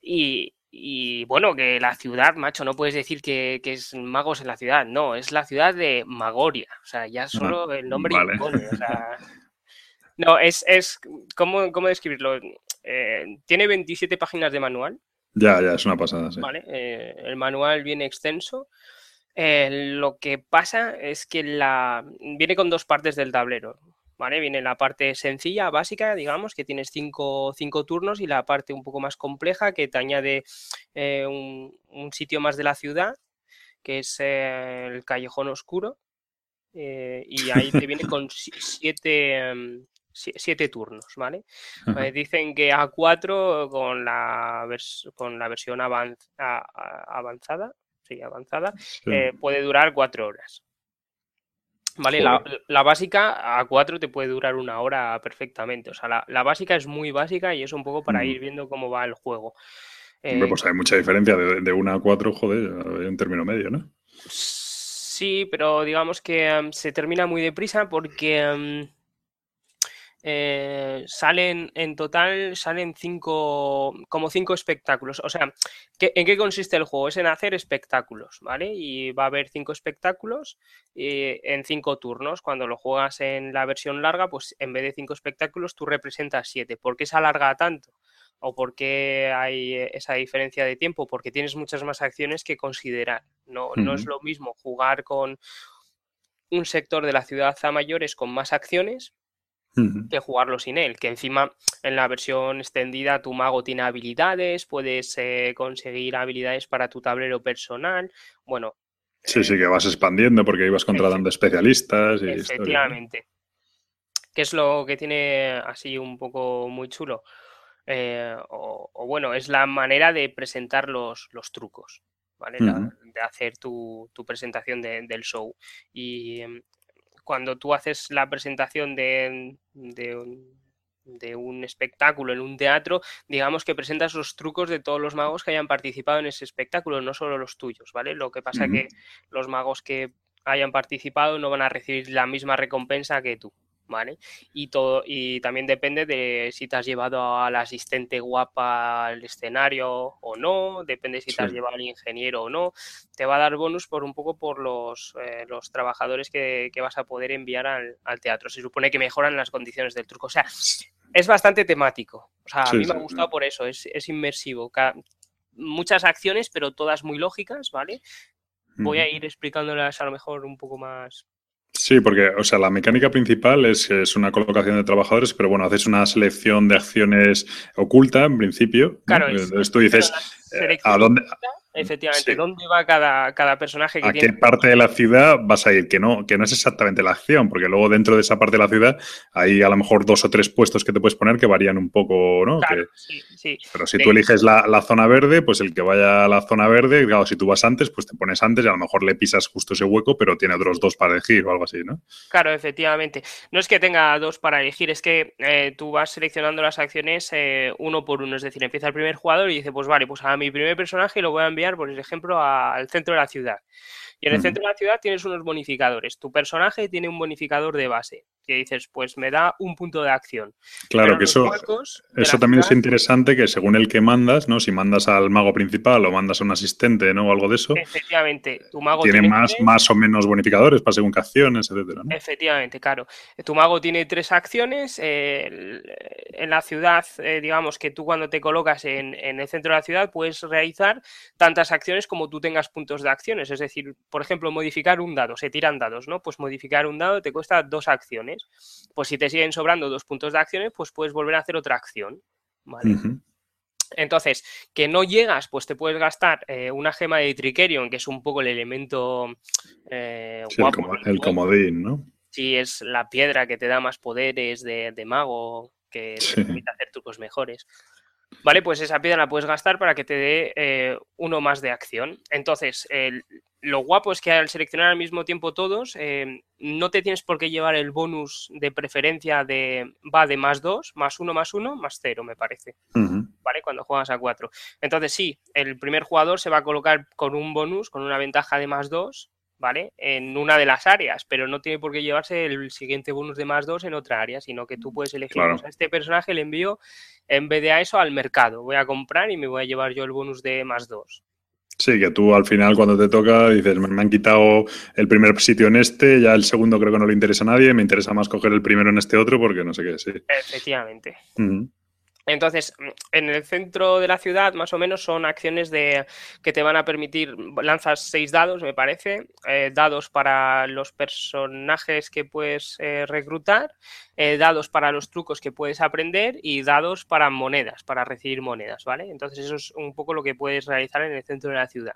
Y, bueno, que la ciudad, macho, no puedes decir que, es magos en la ciudad. No, es la ciudad de Magoria. O sea, ya solo el nombre impone. no, es, es ¿cómo, cómo describirlo? Eh, tiene 27 páginas de manual. Ya, ya, es una pasada, sí. Vale, eh, el manual viene extenso. Eh, lo que pasa es que la viene con dos partes del tablero. ¿Vale? Viene la parte sencilla, básica, digamos, que tienes cinco, turnos, y la parte un poco más compleja que te añade eh, un, sitio más de la ciudad, que es eh, el callejón oscuro. y ahí te viene con siete, mm, siete turnos, ¿vale? dicen que A4 con la, con la versión avanzada sí, avanzada, eh, puede durar cuatro horas. Vale, la, básica a 4 te puede durar una hora perfectamente. O sea, la, básica es muy básica y es un poco para mm. ir viendo cómo va el juego. pues hay mucha diferencia de, de una a 4, joder, en término medio, ¿no? Sí, pero digamos que em, se termina muy deprisa porque em, eh, salen en total, salen cinco, como cinco espectáculos. O sea, ¿en qué consiste el juego? Es en hacer espectáculos, ¿vale? Y va a haber cinco espectáculos eh, en cinco turnos. Cuando lo juegas en la versión larga, pues en vez de cinco espectáculos, tú representas siete. ¿Por qué se alarga tanto? ¿O por qué hay esa diferencia de tiempo? Porque tienes muchas más acciones que considerar. No, no es lo mismo jugar con un sector de la ciudad a mayores con más acciones que jugarlo sin él. Que encima en la versión extendida tu mago tiene habilidades, puedes eh, conseguir habilidades para tu tablero personal. Bueno. Sí, sí, que vas expandiendo porque ibas contratando especialistas. Y efectivamente. ¿Qué es lo que tiene así un poco muy chulo? Eh, o, bueno, es la manera de presentar los, los trucos. ¿vale? de hacer tu, presentación del show. Y em, cuando tú haces la presentación de, de, un, espectáculo en un teatro, digamos que presentas los trucos de todos los magos que hayan participado en ese espectáculo, no solo los tuyos, ¿vale? Lo que pasa es que los magos que hayan participado no van a recibir la misma recompensa que tú. ¿Vale? Y, todo, y también depende de si te has llevado al asistente guapa al escenario o no, depende si te has llevado al ingeniero o no, te va a dar bonus por un poco por los, eh, los trabajadores que, vas a poder enviar al, teatro. Se supone que mejoran las condiciones del truco. O sea, es bastante temático. O sea, a mí me ha gustado por eso, es, es inmersivo. muchas acciones, pero todas muy lógicas, ¿vale? Voy a ir explicándolas a lo mejor un poco más, Sí, porque, o sea, la mecánica principal es, es una colocación de trabajadores, pero bueno, haces una selección de acciones oculta en principio. Claro, Entonces tú dices, eh, ¿a dónde? Efectivamente, ¿dónde va cada, cada personaje que ¿A qué parte de la ciudad vas a ir? Que no, que no es exactamente la acción, porque luego dentro de esa parte de la ciudad hay a lo mejor dos o tres puestos que te puedes poner que varían un poco, ¿no? sí, sí. Pero si tú eliges la, la, zona verde, pues el que vaya a la zona verde, claro, si tú vas antes, pues te pones antes y a lo mejor le pisas justo ese hueco, pero tiene otros dos para elegir o algo así, ¿no? Claro, efectivamente. No es que tenga dos para elegir, es que eh, tú vas seleccionando las acciones eh, uno por uno, es decir, empieza el primer jugador y dice, pues vale, pues a mi primer personaje lo voy a enviar, por ejemplo, al centro de la ciudad. Y en el centro de la ciudad tienes unos bonificadores. Tu personaje tiene un bonificador de base, que dices, pues me da un punto de acción. Claro, que eso, eso también es interesante, que según el que mandas, ¿no? Si mandas al mago principal o mandas a un asistente, ¿no? O algo de eso. Efectivamente, tu mago tiene, más, más o menos bonificadores para según qué acciones, etcétera. Efectivamente, claro. Tu mago tiene tres acciones. en la ciudad, eh, digamos que tú cuando te colocas en, en el centro de la ciudad puedes realizar tantas acciones como tú tengas puntos de acciones. Es decir, por ejemplo, modificar un dado, se tiran dados, ¿no? Pues modificar un dado te cuesta dos acciones. Pues si te siguen sobrando dos puntos de acciones, pues puedes volver a hacer otra acción, ¿vale? Entonces, que no llegas, pues te puedes gastar eh, una gema de Trickerion, que es un poco el elemento eh, el, comodín, ¿no? Sí, es la piedra que te da más poderes de, mago, que te permite hacer trucos mejores. Vale, pues esa piedra la puedes gastar para que te dé eh, uno más de acción. Entonces, lo guapo es que al seleccionar al mismo tiempo todos, eh, no te tienes por qué llevar el bonus de preferencia de va de más 2, más 1, más 1, más 0, me parece. ¿Vale? Cuando juegas a 4. Entonces, sí, el primer jugador se va a colocar con un bonus, con una ventaja de más 2, ¿vale? En una de las áreas, pero no tiene por qué llevarse el siguiente bonus de más 2 en otra área, sino que tú puedes elegir a este personaje le envío en vez de a eso al mercado. Voy a comprar y me voy a llevar yo el bonus de más 2. Sí, que tú al final cuando te toca dices, me, han quitado el primer sitio en este, ya el segundo creo que no le interesa a nadie, me interesa más coger el primero en este otro porque no sé qué, sí. Efectivamente. Entonces, en el centro de la ciudad, más o menos, son acciones de que te van a permitir, lanzas seis dados, me parece, eh, dados para los personajes que puedes eh, reclutar, eh, dados para los trucos que puedes aprender y dados para monedas, para recibir monedas, ¿vale? Entonces, eso es un poco lo que puedes realizar en el centro de la ciudad.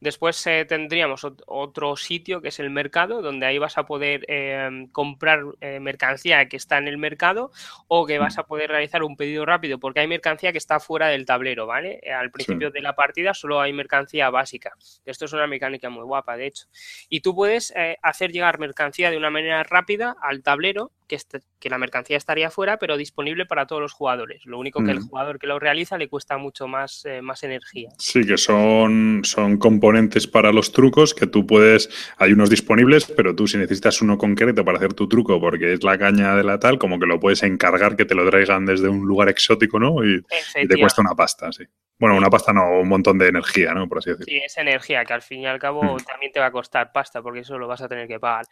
Después eh, tendríamos otro sitio que es el mercado, donde ahí vas a poder em, comprar eh, mercancía que está en el mercado o que vas a poder realizar un pedido rápido, porque hay mercancía que está fuera del tablero, ¿vale? Eh, al principio de la partida solo hay mercancía básica. Esto es una mecánica muy guapa, de hecho. Y tú puedes hacer llegar mercancía de una manera rápida al tablero que, este, que, la mercancía estaría fuera, pero disponible para todos los jugadores. Lo único que el mm. jugador que lo realiza le cuesta mucho más, eh, más energía. Sí, que son, son componentes para los trucos que tú puedes, hay unos disponibles, pero tú si necesitas uno concreto para hacer tu truco porque es la caña de la tal, como que lo puedes encargar que te lo traigan desde un lugar exótico, ¿no? Y, y te cuesta una pasta, sí. Bueno, una pasta no, un montón de energía, ¿no? Por así decirlo. Sí, es energía que al fin y al cabo también te va a costar pasta porque eso lo vas a tener que pagar.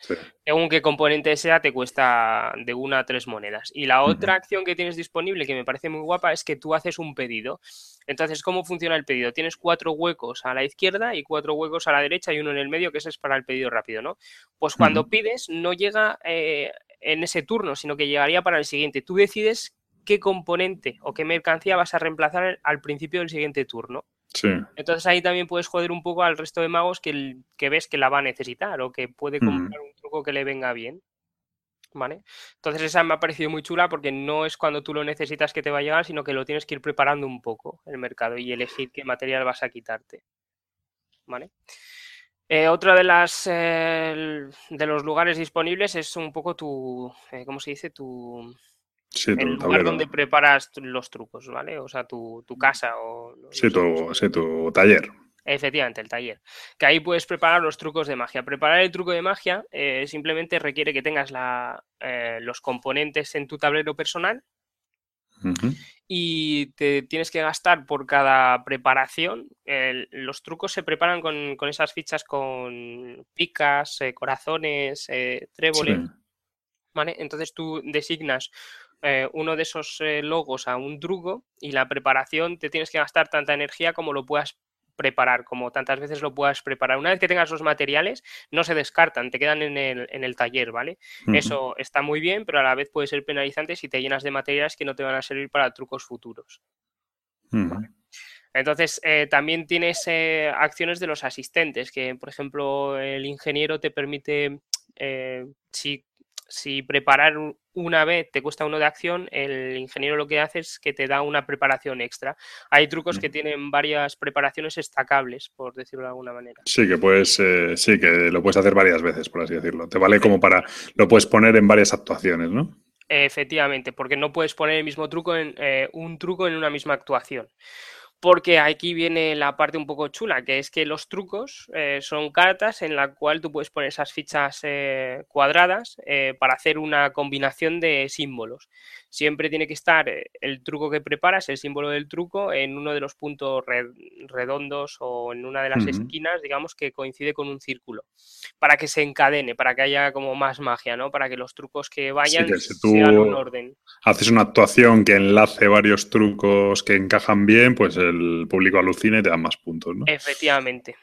Según qué componente sea, te cuesta de una a tres monedas. Y la otra acción que tienes disponible que me parece muy guapa es que tú haces un pedido. Entonces, ¿cómo funciona el pedido? Tienes cuatro huecos a la izquierda y cuatro huecos a la derecha y uno en el medio, que ese es para el pedido rápido, ¿no? Pues cuando pides, no llega eh, en ese turno, sino que llegaría para el siguiente. Tú decides qué componente o qué mercancía vas a reemplazar al principio del siguiente turno. Sí. Entonces ahí también puedes joder un poco al resto de magos que, que ves que la va a necesitar o que puede comprar un truco que le venga bien. ¿Vale? Entonces esa me ha parecido muy chula porque no es cuando tú lo necesitas que te va a llegar, sino que lo tienes que ir preparando un poco el mercado y elegir qué material vas a quitarte. ¿Vale? Eh, otra de las eh, de los lugares disponibles es un poco tu, eh, ¿cómo se dice? Tu, el lugar donde preparas los trucos, ¿vale? O sea, tu, casa o... Sí, tu, taller. Efectivamente, el taller. Que ahí puedes preparar los trucos de magia. Preparar el truco de magia eh, simplemente requiere que tengas la, eh, los componentes en tu tablero personal y te tienes que gastar por cada preparación. los trucos se preparan con, esas fichas con picas, eh, corazones, tréboles. ¿Vale? Entonces tú designas eh, uno de esos eh, logos a un truco y la preparación te tienes que gastar tanta energía como lo puedas preparar, como tantas veces lo puedas preparar. Una vez que tengas los materiales, no se descartan, te quedan en el, en el taller, ¿vale? Eso está muy bien, pero a la vez puede ser penalizante si te llenas de materiales que no te van a servir para trucos futuros. Entonces, eh, también tienes acciones de los asistentes, que por ejemplo el ingeniero te permite, si si preparar una vez te cuesta uno de acción, el ingeniero lo que hace es que te da una preparación extra. Hay trucos que tienen varias preparaciones estacables, por decirlo de alguna manera. Sí, que puedes, eh, sí, que lo puedes hacer varias veces, por así decirlo. Te vale como para, lo puedes poner en varias actuaciones, ¿no? Efectivamente, porque no puedes poner el mismo truco en eh, un truco en una misma actuación porque aquí viene la parte un poco chula, que es que los trucos eh, son cartas en la cual tú puedes poner esas fichas eh, cuadradas eh, para hacer una combinación de símbolos. Siempre tiene que estar el truco que preparas, el símbolo del truco, en uno de los puntos redondos o en una de las esquinas, digamos, que coincide con un círculo, para que se encadene, para que haya como más magia, ¿no? Para que los trucos que vayan sean un orden. Haces una actuación que enlace varios trucos que encajan bien, pues el público alucina y te da más puntos, ¿no? Efectivamente.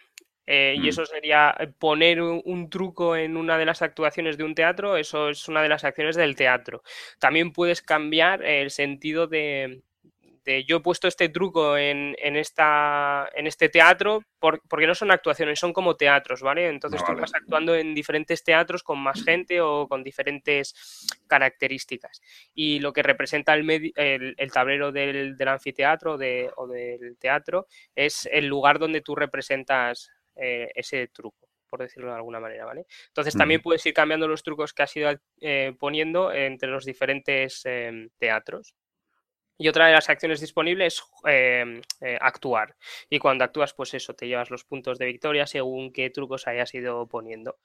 Eh, y mm. eso sería eh, poner un, truco en una de las actuaciones de un teatro, eso es una de las acciones del teatro. También puedes cambiar el sentido de, yo he puesto este truco en, esta, en este teatro porque no son actuaciones, son como teatros, ¿vale? Entonces tú vas actuando en diferentes teatros con más gente o con diferentes características. Y lo que representa el, el, tablero del, anfiteatro o del teatro es el lugar donde tú representas eh, ese truco por decirlo de alguna manera, ¿vale? Entonces también puedes ir cambiando los trucos que has ido eh, poniendo entre los diferentes em, teatros. Y otra de las acciones disponibles es em, eh, actuar. Y cuando actúas, pues eso, te llevas los puntos de victoria según qué trucos hayas ido poniendo.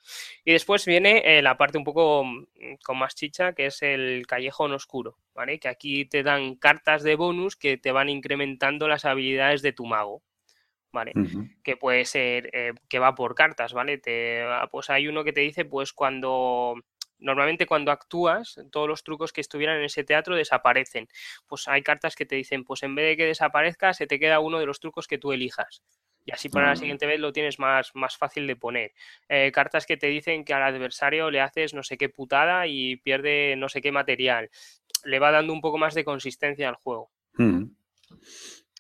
Y después viene la parte un poco mm, con más chicha, que es el callejón oscuro, ¿vale? Que aquí te dan cartas de bonus que te van incrementando las habilidades de tu mago. ¿Vale? Que puede ser, eh, que va por cartas, ¿vale? Te, pues hay uno que te dice, pues cuando, normalmente cuando actúas, todos los trucos que estuvieran en ese teatro desaparecen. Pues hay cartas que te dicen, pues en vez de que desaparezca, se te queda uno de los trucos que tú elijas. Y así para la ah. siguiente vez lo tienes más, más fácil de poner. Eh, cartas que te dicen que al adversario le haces no sé qué putada y pierde no sé qué material. Le va dando un poco más de consistencia al juego.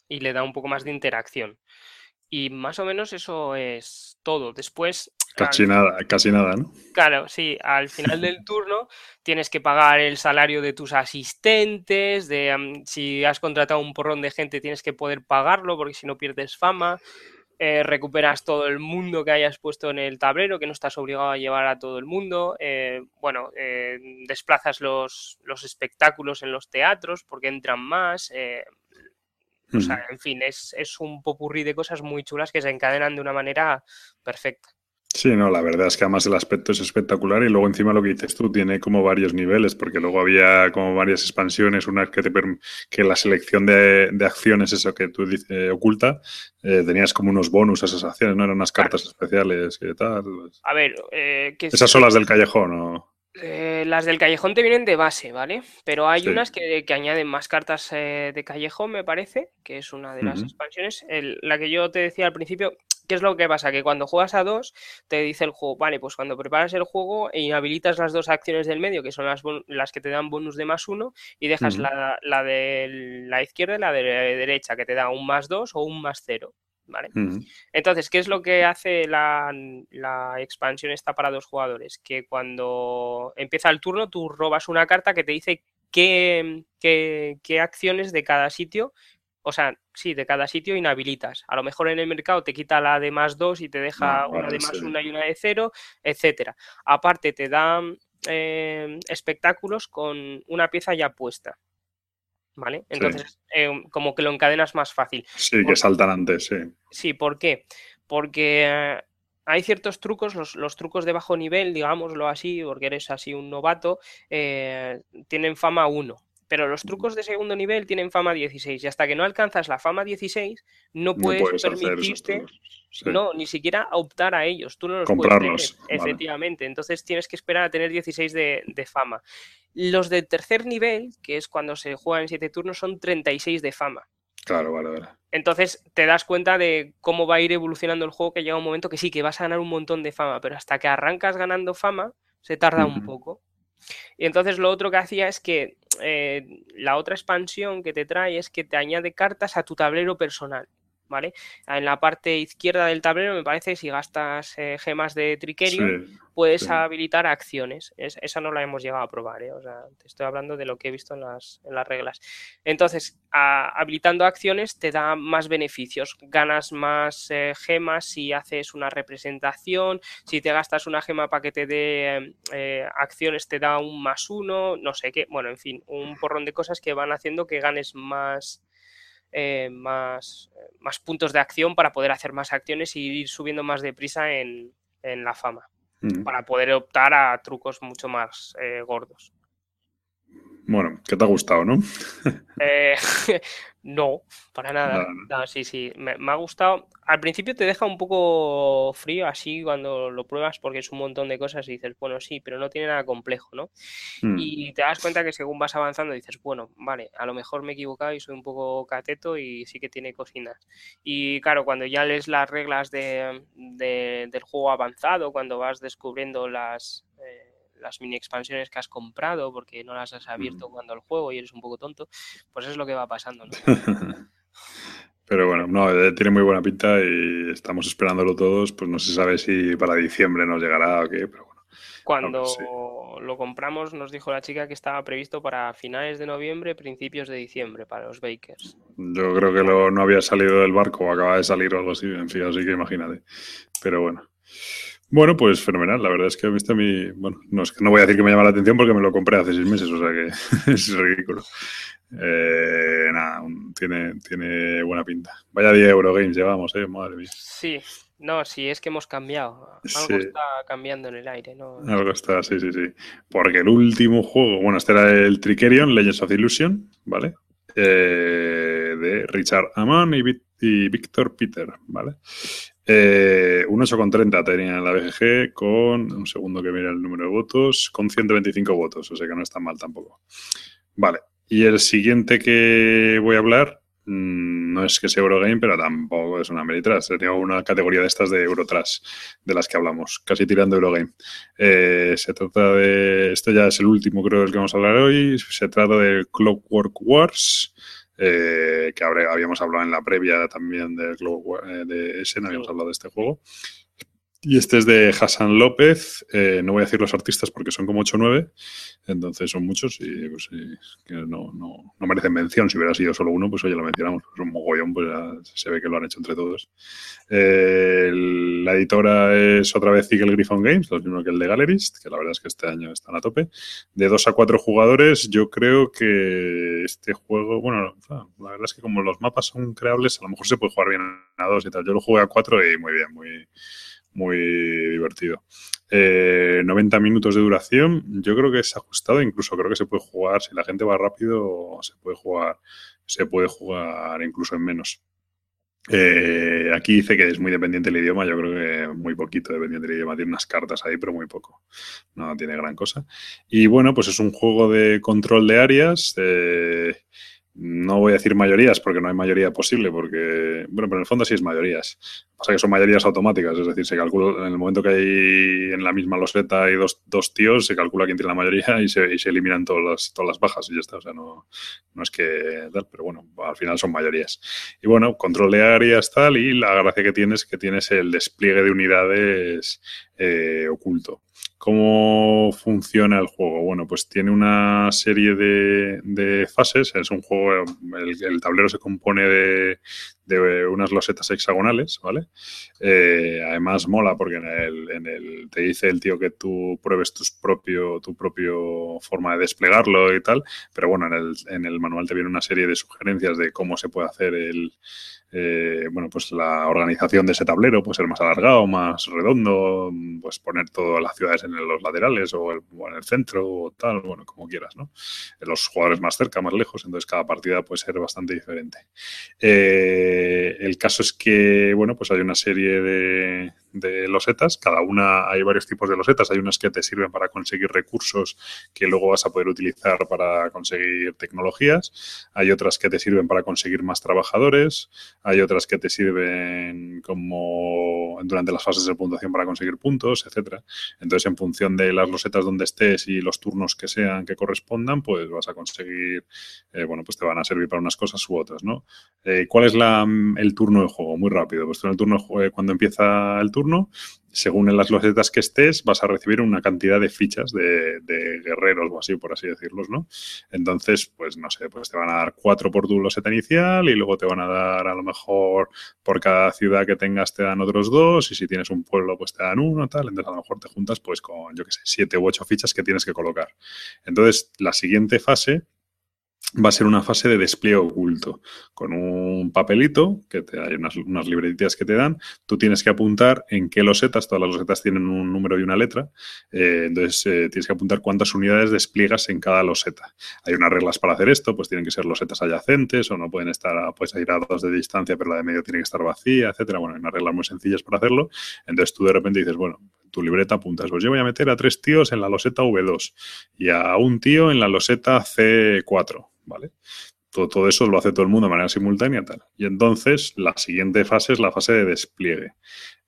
Y le da un poco más de interacción. Y más o menos eso es todo. Después. Casi nada, casi nada, ¿no? Claro, sí. Al final del turno tienes que pagar el salario de tus asistentes. De si has contratado un porrón de gente, tienes que poder pagarlo, porque si no pierdes fama. Eh, recuperas todo el mundo que hayas puesto en el tablero, que no estás obligado a llevar a todo el mundo. Eh, bueno, eh, desplazas los, los, espectáculos en los teatros porque entran más. O sea, en fin, es, es un popurrí de cosas muy chulas que se encadenan de una manera perfecta. Sí, no, la verdad es que además el aspecto es espectacular y luego encima lo que dices tú tiene como varios niveles, porque luego había como varias expansiones, una que te que la selección de, acciones, eso que tú dices, eh, oculta, eh, tenías como unos bonus a esas acciones, ¿no? Eran unas cartas especiales y tal. A ver, eh, esas son las del callejón, ¿o? las del callejón te vienen de base, ¿vale? Pero hay unas que, añaden más cartas de callejón, me parece, que es una de las expansiones. la que yo te decía al principio, ¿Qué es lo que pasa? Que cuando juegas a dos, te dice el juego, vale, pues cuando preparas el juego e inhabilitas las dos acciones del medio, que son las, las que te dan bonus de más uno, y dejas la, de la izquierda y la de la derecha, que te da un más dos o un más cero. ¿Vale? Entonces, ¿qué es lo que hace la, expansión esta para dos jugadores? Que cuando empieza el turno, tú robas una carta que te dice qué, qué acciones de cada sitio o sea, sí, de cada sitio inhabilitas. A lo mejor en el mercado te quita la de más 2 y te deja ah, una de más 1 y una de 0, etcétera. Aparte te dan em, espectáculos con una pieza ya puesta. ¿Vale? Entonces, em, como que lo encadenas más fácil. Sí, que saltan antes, sí. Sí, ¿por qué? Porque eh, hay ciertos trucos, los, trucos de bajo nivel, digámoslo así, porque eres así un novato, eh, tienen fama 1. Pero los trucos de segundo nivel tienen fama 16 y hasta que no alcanzas la fama 16 no puedes, permitirte, no, ni siquiera optar a ellos. Tú no los Comprarlos. Puedes efectivamente. Entonces tienes que esperar a tener 16 de, fama. Los de tercer nivel, que es cuando se juegan en 7 turnos, son 36 de fama. Claro, vale, vale. Entonces te das cuenta de cómo va a ir evolucionando el juego, que llega un momento que sí, que vas a ganar un montón de fama, pero hasta que arrancas ganando fama, se tarda un poco. Y entonces lo otro que hacía es que eh, la otra expansión que te trae es que te añade cartas a tu tablero personal. ¿Vale? En la parte izquierda del tablero, me parece, si gastas eh, gemas de Triquerio, puedes habilitar acciones. esa no la hemos llegado a probar, ¿eh? O sea, te estoy hablando de lo que he visto en las, en las reglas. Entonces, habilitando acciones te da más beneficios. Ganas más gemas si haces una representación. Si te gastas una gema para que te dé acciones, te da un más uno. No sé qué. Bueno, en fin, un porrón de cosas que van haciendo que ganes más eh, más, más puntos de acción para poder hacer más acciones y ir subiendo más deprisa en, en la fama, mm. para poder optar a trucos mucho más eh, gordos. Bueno, ¿qué te ha gustado, no? No, para nada. sí, sí, me, ha gustado. Al principio te deja un poco frío así cuando lo pruebas porque es un montón de cosas y dices, bueno, sí, pero no tiene nada complejo, ¿no? Hmm. Y te das cuenta que según vas avanzando dices, bueno, vale, a lo mejor me he equivocado y soy un poco cateto y sí que tiene cocinas. Y claro, cuando ya lees las reglas de, del juego avanzado, cuando vas descubriendo las... Eh, las mini expansiones que has comprado porque no las has abierto cuando el juego y eres un poco tonto, pues es lo que va pasando. Pero bueno, no, eh, tiene muy buena pinta y estamos esperándolo todos. Pues no se sabe si para diciembre nos llegará o qué, pero bueno. Cuando lo compramos nos dijo la chica que estaba previsto para finales de noviembre, principios de diciembre para los Bakers. Yo creo que lo, no había salido del barco o acaba de salir o algo así, en fin, así que imagínate. Pero bueno. Bueno, pues fenomenal. La verdad es que a mí, bueno, no, es que no voy a decir que me llama la atención porque me lo compré hace seis meses, o sea que es ridículo. Eh, nada, tiene, tiene buena pinta. Vaya 10 Eurogames llevamos, eh, madre mía. Sí, no, sí, es que hemos cambiado. Algo está cambiando en el aire, ¿no? Algo está, sí, sí, sí. Porque el último juego, bueno, este era el Tricerion, Legends of Illusion, ¿vale? Eh, de Richard Amon y, y Víctor Peter, ¿vale? Eh, un 8,30 tenía la BGG con, un segundo que mire el número de votos, con 125 votos, o sea que no está mal tampoco. Vale, y el siguiente que voy a hablar mm, no es que sea Eurogame, pero tampoco es una Ameritrash. Tengo una categoría de estas de Eurotrash, de las que hablamos, casi tirando Eurogame. Eh, se trata de. Esto ya es el último, creo, del que vamos a hablar hoy. Se trata de Clockwork Wars. Que habíamos hablado en la previa también de, de Essen, habíamos hablado de este juego. Y este es de Hassan López. Eh, no voy a decir los artistas porque son como 8 o 9. Entonces son muchos y pues, no, no, no, merecen mención. Si hubiera sido solo uno, pues oye, lo mencionamos. Es un mogollón, pues ya se ve que lo han hecho entre todos. Eh, la editora es otra vez Eagle Griffon Games, lo mismo que el de Gallerist, que la verdad es que este año están a tope. De 2 a 4 jugadores, yo creo que este juego, bueno, la verdad es que como los mapas son creables, a lo mejor se puede jugar bien a 2 y tal. Yo lo jugué a 4 y muy bien, muy muy divertido. 90 eh, minutos de duración, yo creo que es ajustado, incluso creo que se puede jugar, si la gente va rápido, se puede jugar, se puede jugar incluso en menos. Eh, aquí dice que es muy dependiente del idioma, yo creo que muy poquito dependiente del idioma, tiene unas cartas ahí, pero muy poco, no tiene gran cosa. Y bueno, pues es un juego de control de áreas. Eh, no voy a decir mayorías porque no hay mayoría posible, porque, bueno, pero en el fondo sí es mayorías. Pasa que son mayorías automáticas, es decir, se calcula en el momento que hay en la misma loseta hay dos, dos tíos, se calcula quién tiene la mayoría y se, y se eliminan todas las, todas las bajas y ya está. O sea, no, no es que tal, pero bueno, al final son mayorías. Y bueno, control de áreas tal, y la gracia que tienes es que tienes el despliegue de unidades eh, oculto. ¿Cómo funciona el juego? Bueno, pues tiene una serie de, fases. Es un juego, el, tablero se compone de, unas losetas hexagonales, ¿vale? Eh, además mola porque en el, te dice el tío que tú pruebes tus propio, tu propio forma de desplegarlo y tal, pero bueno, en el, en el manual te viene una serie de sugerencias de cómo se puede hacer el, eh, bueno, pues la organización de ese tablero puede ser más alargado, más redondo, pues poner todas las ciudades en los laterales o, en el centro o tal, bueno, como quieras, ¿no? Los jugadores más cerca, más lejos, entonces cada partida puede ser bastante diferente. Eh, el caso es que, bueno, pues hay una serie de, de losetas. Cada una, hay varios tipos de losetas. Hay unas que te sirven para conseguir recursos que luego vas a poder utilizar para conseguir tecnologías. Hay otras que te sirven para conseguir más trabajadores. Hay otras que te sirven como durante las fases de puntuación para conseguir puntos, etcétera. Entonces, en función de las losetas donde estés y los turnos que sean que correspondan, pues vas a conseguir, eh, bueno, pues te van a servir para unas cosas u otras, ¿no? Eh, ¿Cuál es la, el turno de juego? Muy rápido. Pues en el turno de juego, cuando empieza el turno, según en las losetas que estés, vas a recibir una cantidad de fichas de, guerreros o así, por así decirlos, ¿no? Entonces, pues no sé, pues te van a dar cuatro por tu loseta inicial y luego te van a dar a lo mejor por cada ciudad que tengas te dan otros dos y si tienes un pueblo pues te dan uno, tal. Entonces a lo mejor te juntas pues con, yo qué sé, siete u ocho fichas que tienes que colocar. Entonces, la siguiente fase va a ser una fase de despliegue oculto. Con un papelito, que te, hay unas, unas libretitas que te dan, tú tienes que apuntar en qué losetas, todas las losetas tienen un número y una letra, eh, entonces eh, tienes que apuntar cuántas unidades despliegas en cada loseta. Hay unas reglas para hacer esto, pues tienen que ser losetas adyacentes o no pueden estar, pues ir a dos de distancia, pero la de medio tiene que estar vacía, etcétera. Bueno, hay unas reglas muy sencillas para hacerlo. Entonces tú de repente dices, bueno, tu libreta apuntas, pues yo voy a meter a tres tíos en la loseta V2 y a un tío en la loseta C4 ¿vale? Todo, todo, eso lo hace todo el mundo de manera simultánea tal. Y entonces la siguiente fase es la fase de despliegue.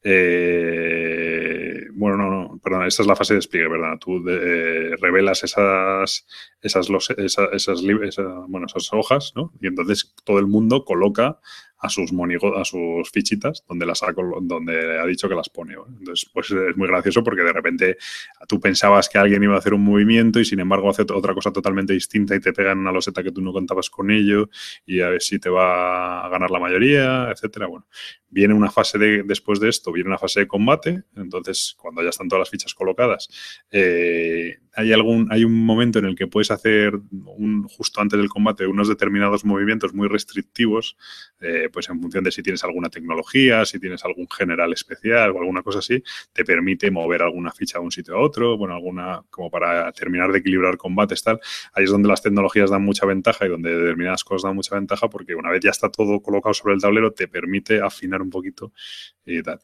Eh, bueno, no, no, perdón, esta es la fase de despliegue, ¿verdad? Tú eh, revelas esas, esas, esas, bueno, esas hojas, ¿no? Y entonces todo el mundo coloca a sus a sus fichitas donde las ha, donde ha dicho que las pone. Entonces, pues es muy gracioso porque de repente tú pensabas que alguien iba a hacer un movimiento y sin embargo hace otra cosa totalmente distinta y te pega en una loseta que tú no contabas con ello y a ver si te va a ganar la mayoría, etcétera. Bueno, viene una fase de, después de esto, viene una fase de combate. Entonces, cuando ya están todas las fichas colocadas, eh, hay algún, hay un momento en el que puedes hacer un, justo antes del combate unos determinados movimientos muy restrictivos, eh, pues en función de si tienes alguna tecnología, si tienes algún general especial o alguna cosa así, te permite mover alguna ficha de un sitio a otro, bueno, alguna como para terminar de equilibrar combates, tal. Ahí es donde las tecnologías dan mucha ventaja y donde determinadas cosas dan mucha ventaja porque una vez ya está todo colocado sobre el tablero te permite afinar un poquito y tal.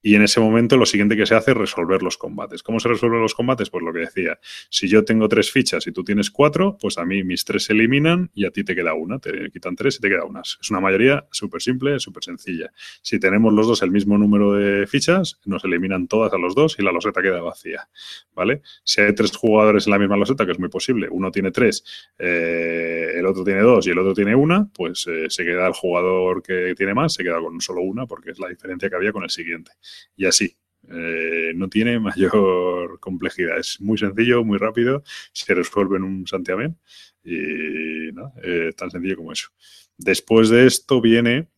Y en ese momento lo siguiente que se hace es resolver los combates. ¿Cómo se resuelven los combates? Pues lo que decía, si yo tengo tres fichas y tú tienes cuatro, pues a mí mis tres se eliminan y a ti te queda una, te quitan tres y te queda una. Es una mayoría súper simple, súper sencilla. Si tenemos los dos el mismo número de fichas, nos eliminan todas a los dos y la loseta queda vacía, ¿vale? Si hay tres jugadores en la misma loseta, que es muy posible, uno tiene tres, eh, el otro tiene dos y el otro tiene una, pues eh, se queda el jugador que tiene más, se queda con solo una porque es la diferencia que había con el siguiente y así. Eh, no tiene mayor complejidad. Es muy sencillo, muy rápido, se resuelve en un santiamén y. Eh, tan sencillo como eso. Después de esto viene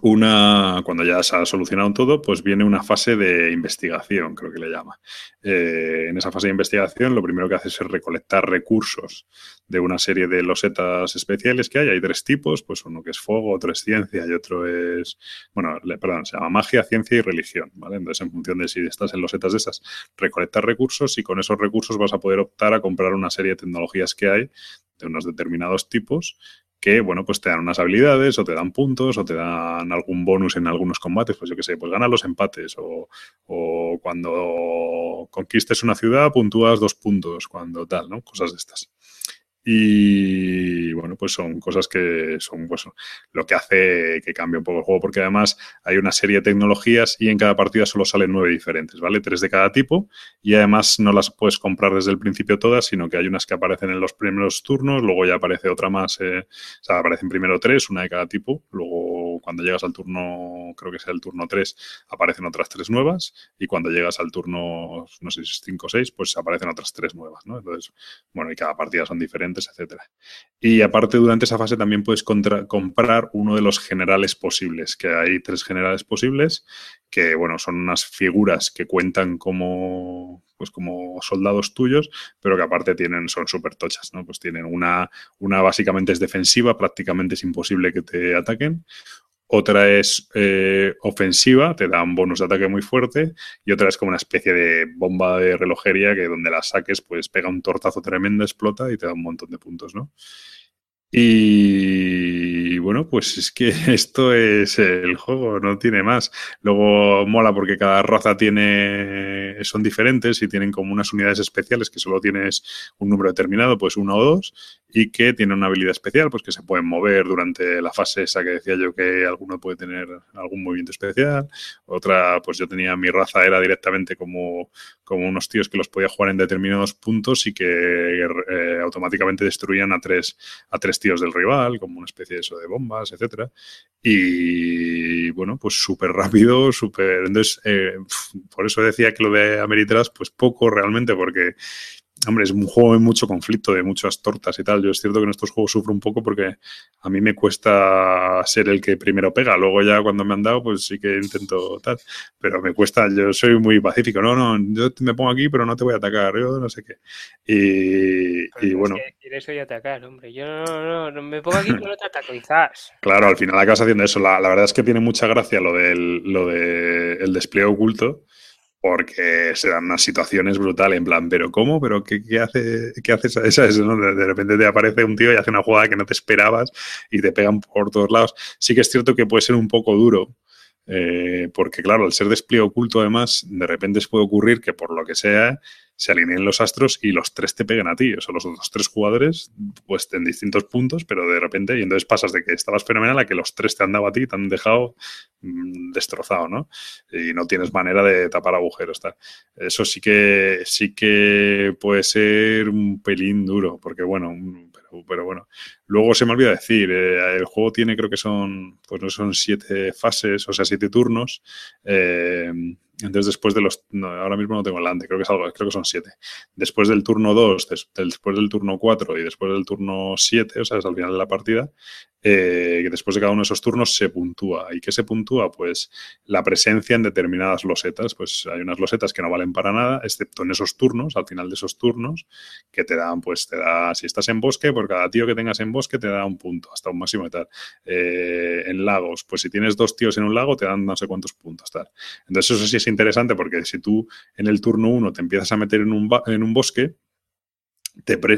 una, cuando ya se ha solucionado todo, pues viene una fase de investigación, creo que le llama. Eh, en esa fase de investigación lo primero que hace es recolectar recursos de una serie de losetas especiales que hay. Hay tres tipos, pues uno que es fuego, otro es ciencia y otro es, bueno, perdón, se llama magia, ciencia y religión, ¿vale? Entonces, en función de si estás en losetas de esas, recolectar recursos y con esos recursos vas a poder optar a comprar una serie de tecnologías que hay de unos determinados tipos que, bueno, pues te dan unas habilidades o te dan puntos o te dan algún bonus en algunos combates, pues yo qué sé, pues ganas los empates o, o, cuando conquistes una ciudad puntúas dos puntos, cuando tal, ¿no? Cosas de estas. Y bueno, pues son cosas que son pues, lo que hace que cambie un poco el juego, porque además hay una serie de tecnologías y en cada partida solo salen nueve diferentes, ¿vale? Tres de cada tipo y además no las puedes comprar desde el principio todas, sino que hay unas que aparecen en los primeros turnos, luego ya aparece otra más, eh, o sea, aparecen primero tres, una de cada tipo, luego cuando llegas al turno, creo que sea el turno tres, aparecen otras tres nuevas y cuando llegas al turno, no sé si es cinco o seis, pues aparecen otras tres nuevas, ¿no? Entonces, bueno, y cada partida son diferentes etcétera. Y aparte, durante esa fase también puedes comprar uno de los generales posibles, que hay tres generales posibles, que bueno, son unas figuras que cuentan como pues como soldados tuyos, pero que aparte tienen, son súper tochas, ¿no? Pues tienen una, una básicamente es defensiva, prácticamente es imposible que te ataquen otra es eh, ofensiva, te da un bonus de ataque muy fuerte, y otra es como una especie de bomba de relojería que donde la saques, pues pega un tortazo tremendo, explota y te da un montón de puntos, ¿no? Y bueno, pues es que esto es el juego, no tiene más. Luego mola porque cada raza tiene, son diferentes y tienen como unas unidades especiales que solo tienes un número determinado, pues uno o dos, y que tienen una habilidad especial, pues que se pueden mover durante la fase esa que decía yo que alguno puede tener algún movimiento especial. Otra, pues yo tenía mi raza, era directamente como, como unos tíos que los podía jugar en determinados puntos y que eh, automáticamente destruían a tres, a tres tíos del rival, como una especie de eso de bombas, etcétera. Y bueno, pues súper rápido, súper. Entonces, eh, por eso decía que lo de Ameritras, pues poco realmente, porque Hombre, es un juego de mucho conflicto, de muchas tortas y tal. Yo es cierto que en estos juegos sufro un poco porque a mí me cuesta ser el que primero pega. Luego ya cuando me han dado, pues sí que intento tal. Pero me cuesta, yo soy muy pacífico. No, no, yo me pongo aquí, pero no te voy a atacar. Yo no sé qué. Y, bueno. quieres hoy atacar, hombre. Yo no, no, me pongo aquí, pero no te ataco, quizás. Claro, al final acabas haciendo eso. La, la, verdad es que tiene mucha gracia lo del lo de el despliegue oculto porque se dan unas situaciones brutales, en plan, ¿pero cómo? ¿Pero qué, qué hace, qué haces esa? ¿no? De, repente te aparece un tío y hace una jugada que no te esperabas y te pegan por todos lados. Sí que es cierto que puede ser un poco duro, eh, porque claro, al ser despliegue oculto además, de repente puede ocurrir que por lo que sea se alineen los astros y los tres te peguen a ti. O sea, los otros tres jugadores, pues en distintos puntos, pero de repente, y entonces pasas de que estabas fenomenal a que los tres te han dado a ti, te han dejado mm, destrozado, ¿no? Y no tienes manera de tapar agujeros. Tal. Eso sí que, sí que puede ser un pelín duro, porque bueno, pero, bueno. Luego se me olvida decir, eh, el juego tiene, creo que son, pues no son siete fases, o sea, siete turnos. Eh, entonces, después de los. ahora mismo no tengo delante, creo que es algo, creo que son siete. Después del turno 2, después del turno 4 y después del turno 7, o sea, es al final de la partida, eh, después de cada uno de esos turnos se puntúa. ¿Y qué se puntúa? Pues la presencia en determinadas losetas. Pues hay unas losetas que no valen para nada, excepto en esos turnos, al final de esos turnos, que te dan, pues te da, si estás en bosque, por cada tío que tengas en bosque te da un punto, hasta un máximo de tal. Eh, en lagos, pues si tienes dos tíos en un lago, te dan no sé cuántos puntos, tal. Entonces, eso sí es interesante porque si tú en el turno 1 te empiezas a meter en un, en un bosque,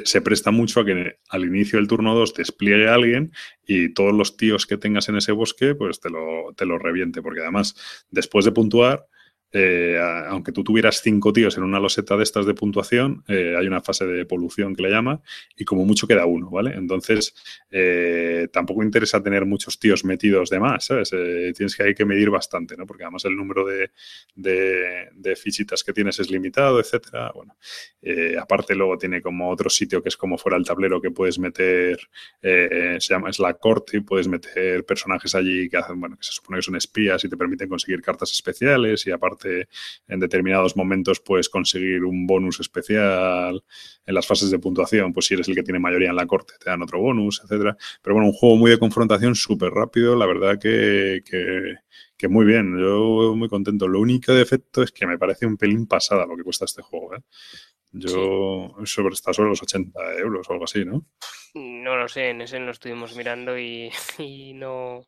se presta mucho a que al inicio del turno 2 despliegue alguien y todos los tíos que tengas en ese bosque, pues te lo, te lo reviente. Porque además, después de puntuar, eh, aunque tú tuvieras cinco tíos en una loseta de estas de puntuación, eh, hay una fase de polución que le llama y como mucho queda uno, ¿vale? Entonces, eh, tampoco interesa tener muchos tíos metidos de más, ¿sabes? tienes que hay que medir bastante, ¿no? Porque además el número de, de, fichitas que tienes es limitado, etcétera. Bueno, aparte luego tiene como otro sitio que es como fuera el tablero que puedes meter, se llama, es la corte y puedes meter personajes allí que hacen, bueno, que se supone que son espías y te permiten conseguir cartas especiales y aparte en determinados momentos puedes conseguir un bonus especial en las fases de puntuación, pues si eres el que tiene mayoría en la corte, te dan otro bonus, etcétera. Pero bueno, un juego muy de confrontación, súper rápido, la verdad que, que, muy bien, yo muy contento. Lo único defecto es que me parece un pelín pasada lo que cuesta este juego, ¿eh? Yo sobre está sobre los 80 euros o algo así, ¿no? No lo sé, en ese lo estuvimos mirando y, no.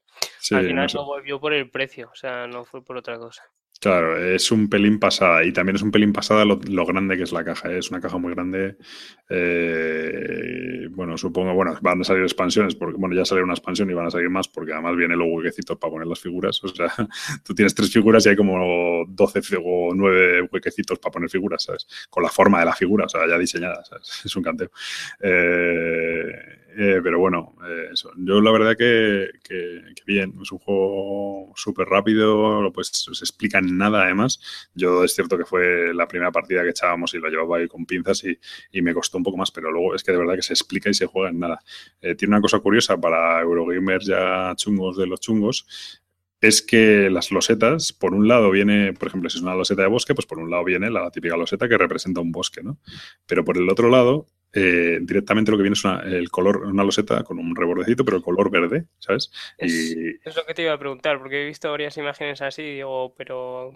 al final no volvió por el precio, o sea, no fue por otra cosa. Claro, es un pelín pasada y también es un pelín pasada lo, grande que es la caja. ¿eh? Es una caja muy grande. Eh, bueno, supongo, bueno, van a salir expansiones porque, bueno, ya salió una expansión y van a salir más porque además viene los huequecitos para poner las figuras. O sea, tú tienes tres figuras y hay como 12 o 9 huequecitos para poner figuras, ¿sabes? Con la forma de la figura, o sea, ya diseñada, ¿sabes? Es un canteo. Eh, eh, pero bueno, eh, eso. Yo la verdad que, bien, es un juego súper rápido, pues se explica en nada además. Yo es cierto que fue la primera partida que echábamos y lo llevaba ahí con pinzas y, me costó un poco más, pero luego es que de verdad que se explica y se juega en nada. Eh, tiene una cosa curiosa para Eurogamers ya chungos de los chungos, es que las losetas, por un lado viene, por ejemplo, si es una loseta de bosque, pues por un lado viene la típica loseta que representa un bosque, ¿no? Pero por el otro lado eh, directamente lo que viene es una, el color, una loseta con un rebordecito, pero el color verde, ¿sabes? Es, es, lo que te iba a preguntar, porque he visto varias imágenes así, digo, pero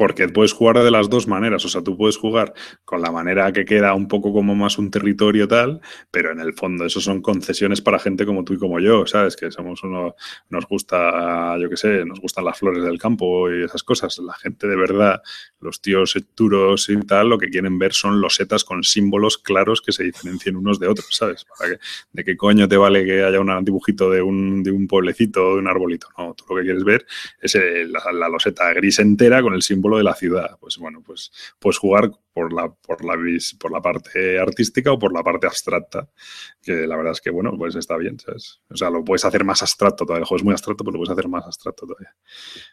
porque puedes jugar de las dos maneras. O sea, tú puedes jugar con la manera que queda un poco como más un territorio tal, pero en el fondo eso son concesiones para gente como tú y como yo, ¿sabes? Que somos uno, nos gusta, yo qué sé, nos gustan las flores del campo y esas cosas. La gente de verdad, los tíos duros y tal, lo que quieren ver son losetas con símbolos claros que se diferencien unos de otros, ¿sabes? Para que, ¿De qué coño te vale que haya un dibujito de un, de un pueblecito o de un arbolito? No, tú lo que quieres ver es la, la loseta gris entera con el símbolo de la ciudad. Pues bueno, pues, pues jugar por la, por la, por la parte artística o por la parte abstracta, que la verdad es que, bueno, pues está bien, O sea, lo puedes hacer más abstracto todavía. El juego es muy abstracto, pero lo puedes hacer más abstracto todavía.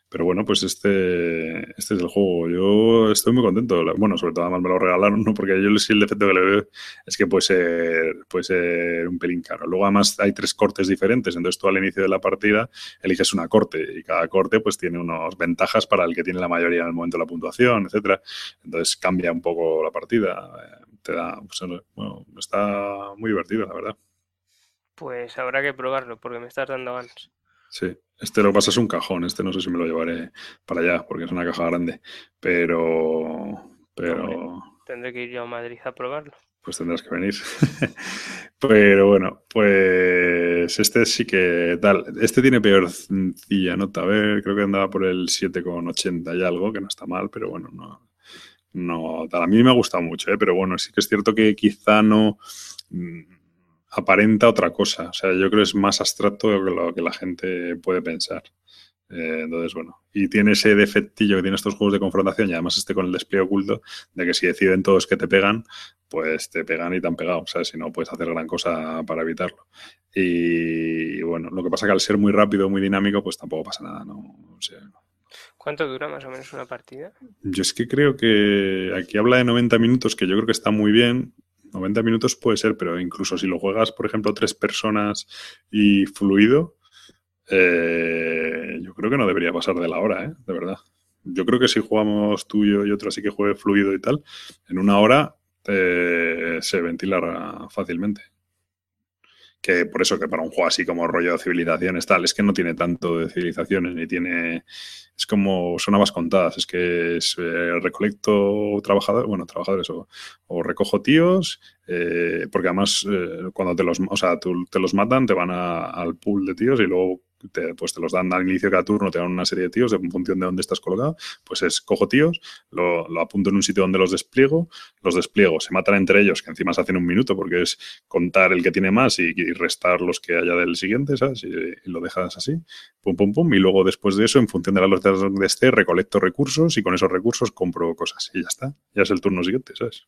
Pero bueno, pues este, este es el juego. Yo estoy muy contento. Bueno, sobre todo además me lo regalaron, ¿no? Porque yo sí el defecto que le veo es que puede ser, puede ser un pelín caro. Luego además hay tres cortes diferentes, entonces tú al inicio de la partida eliges una corte y cada corte pues tiene unas ventajas para el que tiene la mayoría en el momento de la puntuación, etcétera. Entonces cambia un poco la partida. Eh, te da, pues, bueno, está muy divertido, la verdad. Pues habrá que probarlo porque me estás dando ganas. Sí, este lo pasa es un cajón, este no sé si me lo llevaré para allá porque es una caja grande, pero... pero... tendré que ir yo a Madrid a probarlo. Pues tendrás que venir. pero bueno, pues este sí que tal. Este tiene peorcilla nota. A ver, creo que andaba por el 7,80 y algo, que no está mal, pero bueno, no, no, a mí me ha gustado mucho, ¿eh? pero bueno, sí que es cierto que quizá no mm, aparenta otra cosa. O sea, yo creo que es más abstracto de lo que la gente puede pensar. Eh, entonces, bueno, y tiene ese defectillo que tiene estos juegos de confrontación y además este con el despliegue oculto de que si deciden todos que te pegan, pues te pegan y te han pegado, o sea, si no puedes hacer gran cosa para evitarlo. Y, bueno, lo que pasa que al ser muy rápido, muy dinámico, pues tampoco pasa nada, ¿no? O sea, ¿Cuánto dura más o menos una partida? Yo es que creo que aquí habla de 90 minutos, que yo creo que está muy bien. 90 minutos puede ser, pero incluso si lo juegas, por ejemplo, tres personas y fluido, eh, yo creo que no debería pasar de la hora, ¿eh? de verdad. Yo creo que si jugamos tú y yo y otro así que juegue fluido y tal, en una hora eh, se ventilará fácilmente que por eso que para un juego así como rollo de civilizaciones tal, es que no tiene tanto de civilizaciones, ni tiene, es como, son habas contadas, es que es eh, recolecto trabajadores, bueno, trabajadores o, recojo tíos, eh, porque además eh, cuando te los, o sea, te los matan, te van al pool de tíos y luego te, pues te los dan al inicio de cada turno, te dan una serie de tíos en función de dónde estás colocado, pues es cojo tíos, lo, lo, apunto en un sitio donde los despliego, los despliego, se matan entre ellos, que encima se hacen un minuto porque es contar el que tiene más y, restar los que haya del siguiente, ¿sabes? Y, lo dejas así, pum, pum, pum, y luego después de eso, en función de la velocidad donde esté, recolecto recursos y con esos recursos compro cosas y ya está, ya es el turno siguiente, ¿sabes?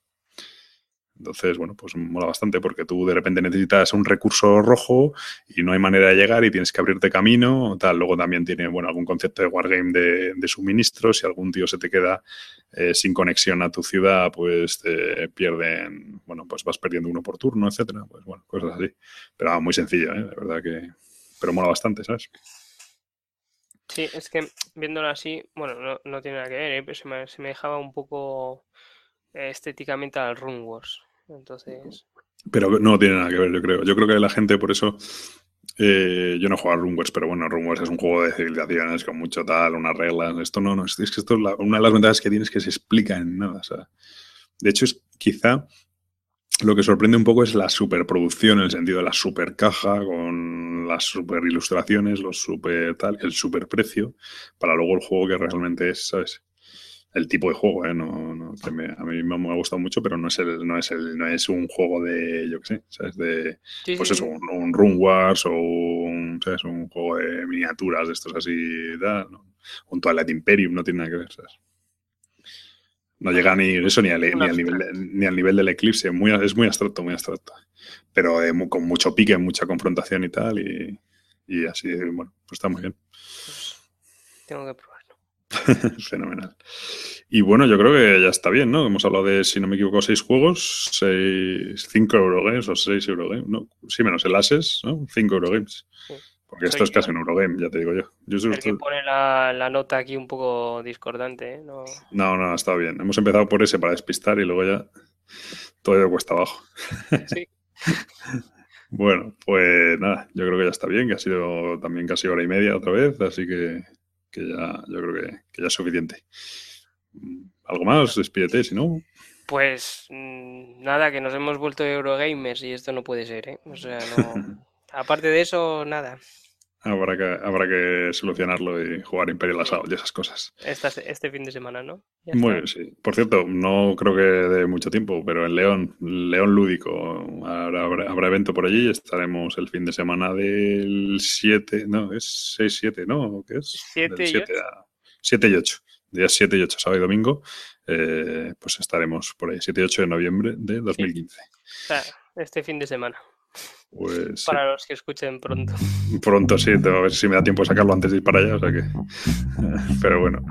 Entonces, bueno, pues mola bastante porque tú de repente necesitas un recurso rojo y no hay manera de llegar y tienes que abrirte camino, tal. Luego también tiene, bueno, algún concepto de wargame de, de suministro. Si algún tío se te queda eh, sin conexión a tu ciudad, pues te pierden, bueno, pues vas perdiendo uno por turno, etcétera. Pues bueno, cosas así. Pero muy sencillo, ¿eh? De verdad que... Pero mola bastante, ¿sabes? Sí, es que viéndolo así, bueno, no, no tiene nada que ver, ¿eh? pero se me, se me dejaba un poco estéticamente al Rune Wars. Entonces. Pero no tiene nada que ver, yo creo. Yo creo que la gente, por eso. Eh, yo no juego a Runewars, pero bueno, Runewars es un juego de civilizaciones con mucho tal, unas reglas. Esto no, no es, es que esto es la, una de las ventajas que tienes que se explica en nada. O sea, de hecho, es quizá lo que sorprende un poco es la superproducción, en el sentido de la super caja, con las super ilustraciones, los super tal, el super precio, para luego el juego que realmente es, ¿sabes? El tipo de juego, ¿eh? no, no, me, a mí me ha gustado mucho, pero no es el, no es el, no es un juego de, yo qué sé, ¿sabes? De, sí, pues sí. eso, un, un, Rune Wars o un, ¿sabes? un juego de miniaturas de estos así, da, ¿no? un Twilight Imperium, no tiene nada que ver, ¿sabes? No llega ni eso ni al, ni al, nivel, ni al nivel del eclipse, muy, es muy abstracto, muy abstracto. Pero eh, con mucho pique, mucha confrontación y tal, y, y así, bueno, pues está muy bien. Pues tengo que probar. Fenomenal. Y bueno, yo creo que ya está bien, ¿no? Hemos hablado de, si no me equivoco, seis juegos, seis, cinco Eurogames o seis Eurogames, ¿no? Sí, menos el Ases, ¿no? Cinco Eurogames. Sí. Porque esto es casi un Eurogame, ya te digo yo. yo soy que pone la, la, nota aquí un poco discordante, ¿eh? No... no, no, está bien. Hemos empezado por ese para despistar y luego ya todo cuesta abajo. Sí. bueno, pues nada, yo creo que ya está bien, que ha sido también casi hora y media otra vez, así que que ya yo creo que, que ya es suficiente. ¿Algo más? Despídete, si no. Pues nada, que nos hemos vuelto Eurogamers y esto no puede ser, ¿eh? O sea, no... Aparte de eso, nada. Habrá que, habrá que solucionarlo y jugar Imperial Assault y esas cosas. Esta, este fin de semana, ¿no? Muy bien, sí. Por cierto, no creo que de mucho tiempo, pero en León, León Lúdico, habrá, habrá, evento por allí. Estaremos el fin de semana del 7, no, es 6-7, ¿no? ¿Qué es? 7 y 8. 7 y 8. Días 7 y 8, sábado y domingo. Eh, pues estaremos por ahí, 7 y 8 de noviembre de 2015. Sí. Sea, este fin de semana. Pues, para sí. los que escuchen pronto. Pronto, sí, a ver si me da tiempo de sacarlo antes de ir para allá. O sea que... Pero bueno,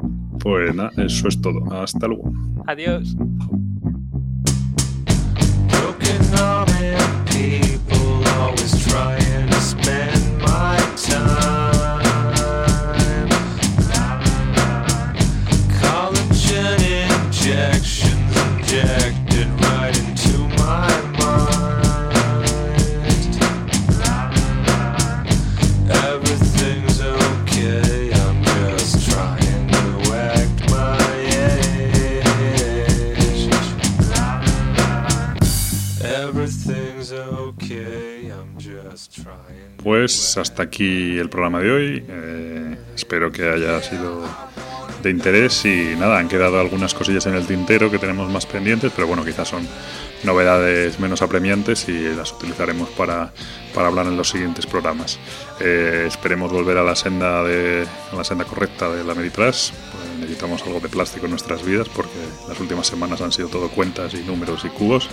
pues nada, eso es todo. Hasta luego. Adiós. Pues hasta aquí el programa de hoy. Eh, espero que haya sido de interés y nada, han quedado algunas cosillas en el tintero que tenemos más pendientes, pero bueno, quizás son novedades menos apremiantes y las utilizaremos para, para hablar en los siguientes programas. Eh, esperemos volver a la senda de la senda correcta de la Meditras. Pues necesitamos algo de plástico en nuestras vidas porque las últimas semanas han sido todo cuentas y números y cubos.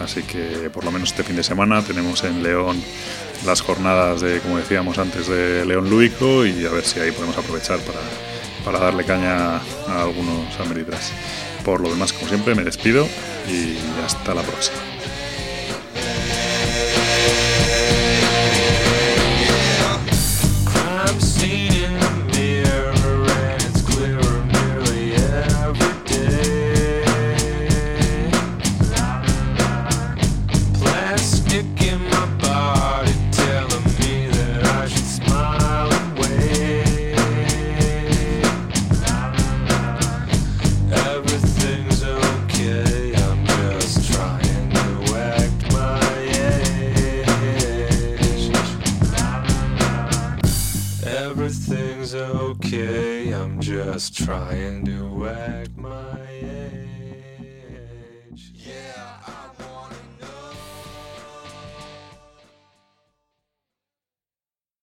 Así que por lo menos este fin de semana tenemos en León las jornadas de, como decíamos antes, de León Lúdico y a ver si ahí podemos aprovechar para, para darle caña a algunos ameritras. Por lo demás, como siempre, me despido y hasta la próxima. Just trying to my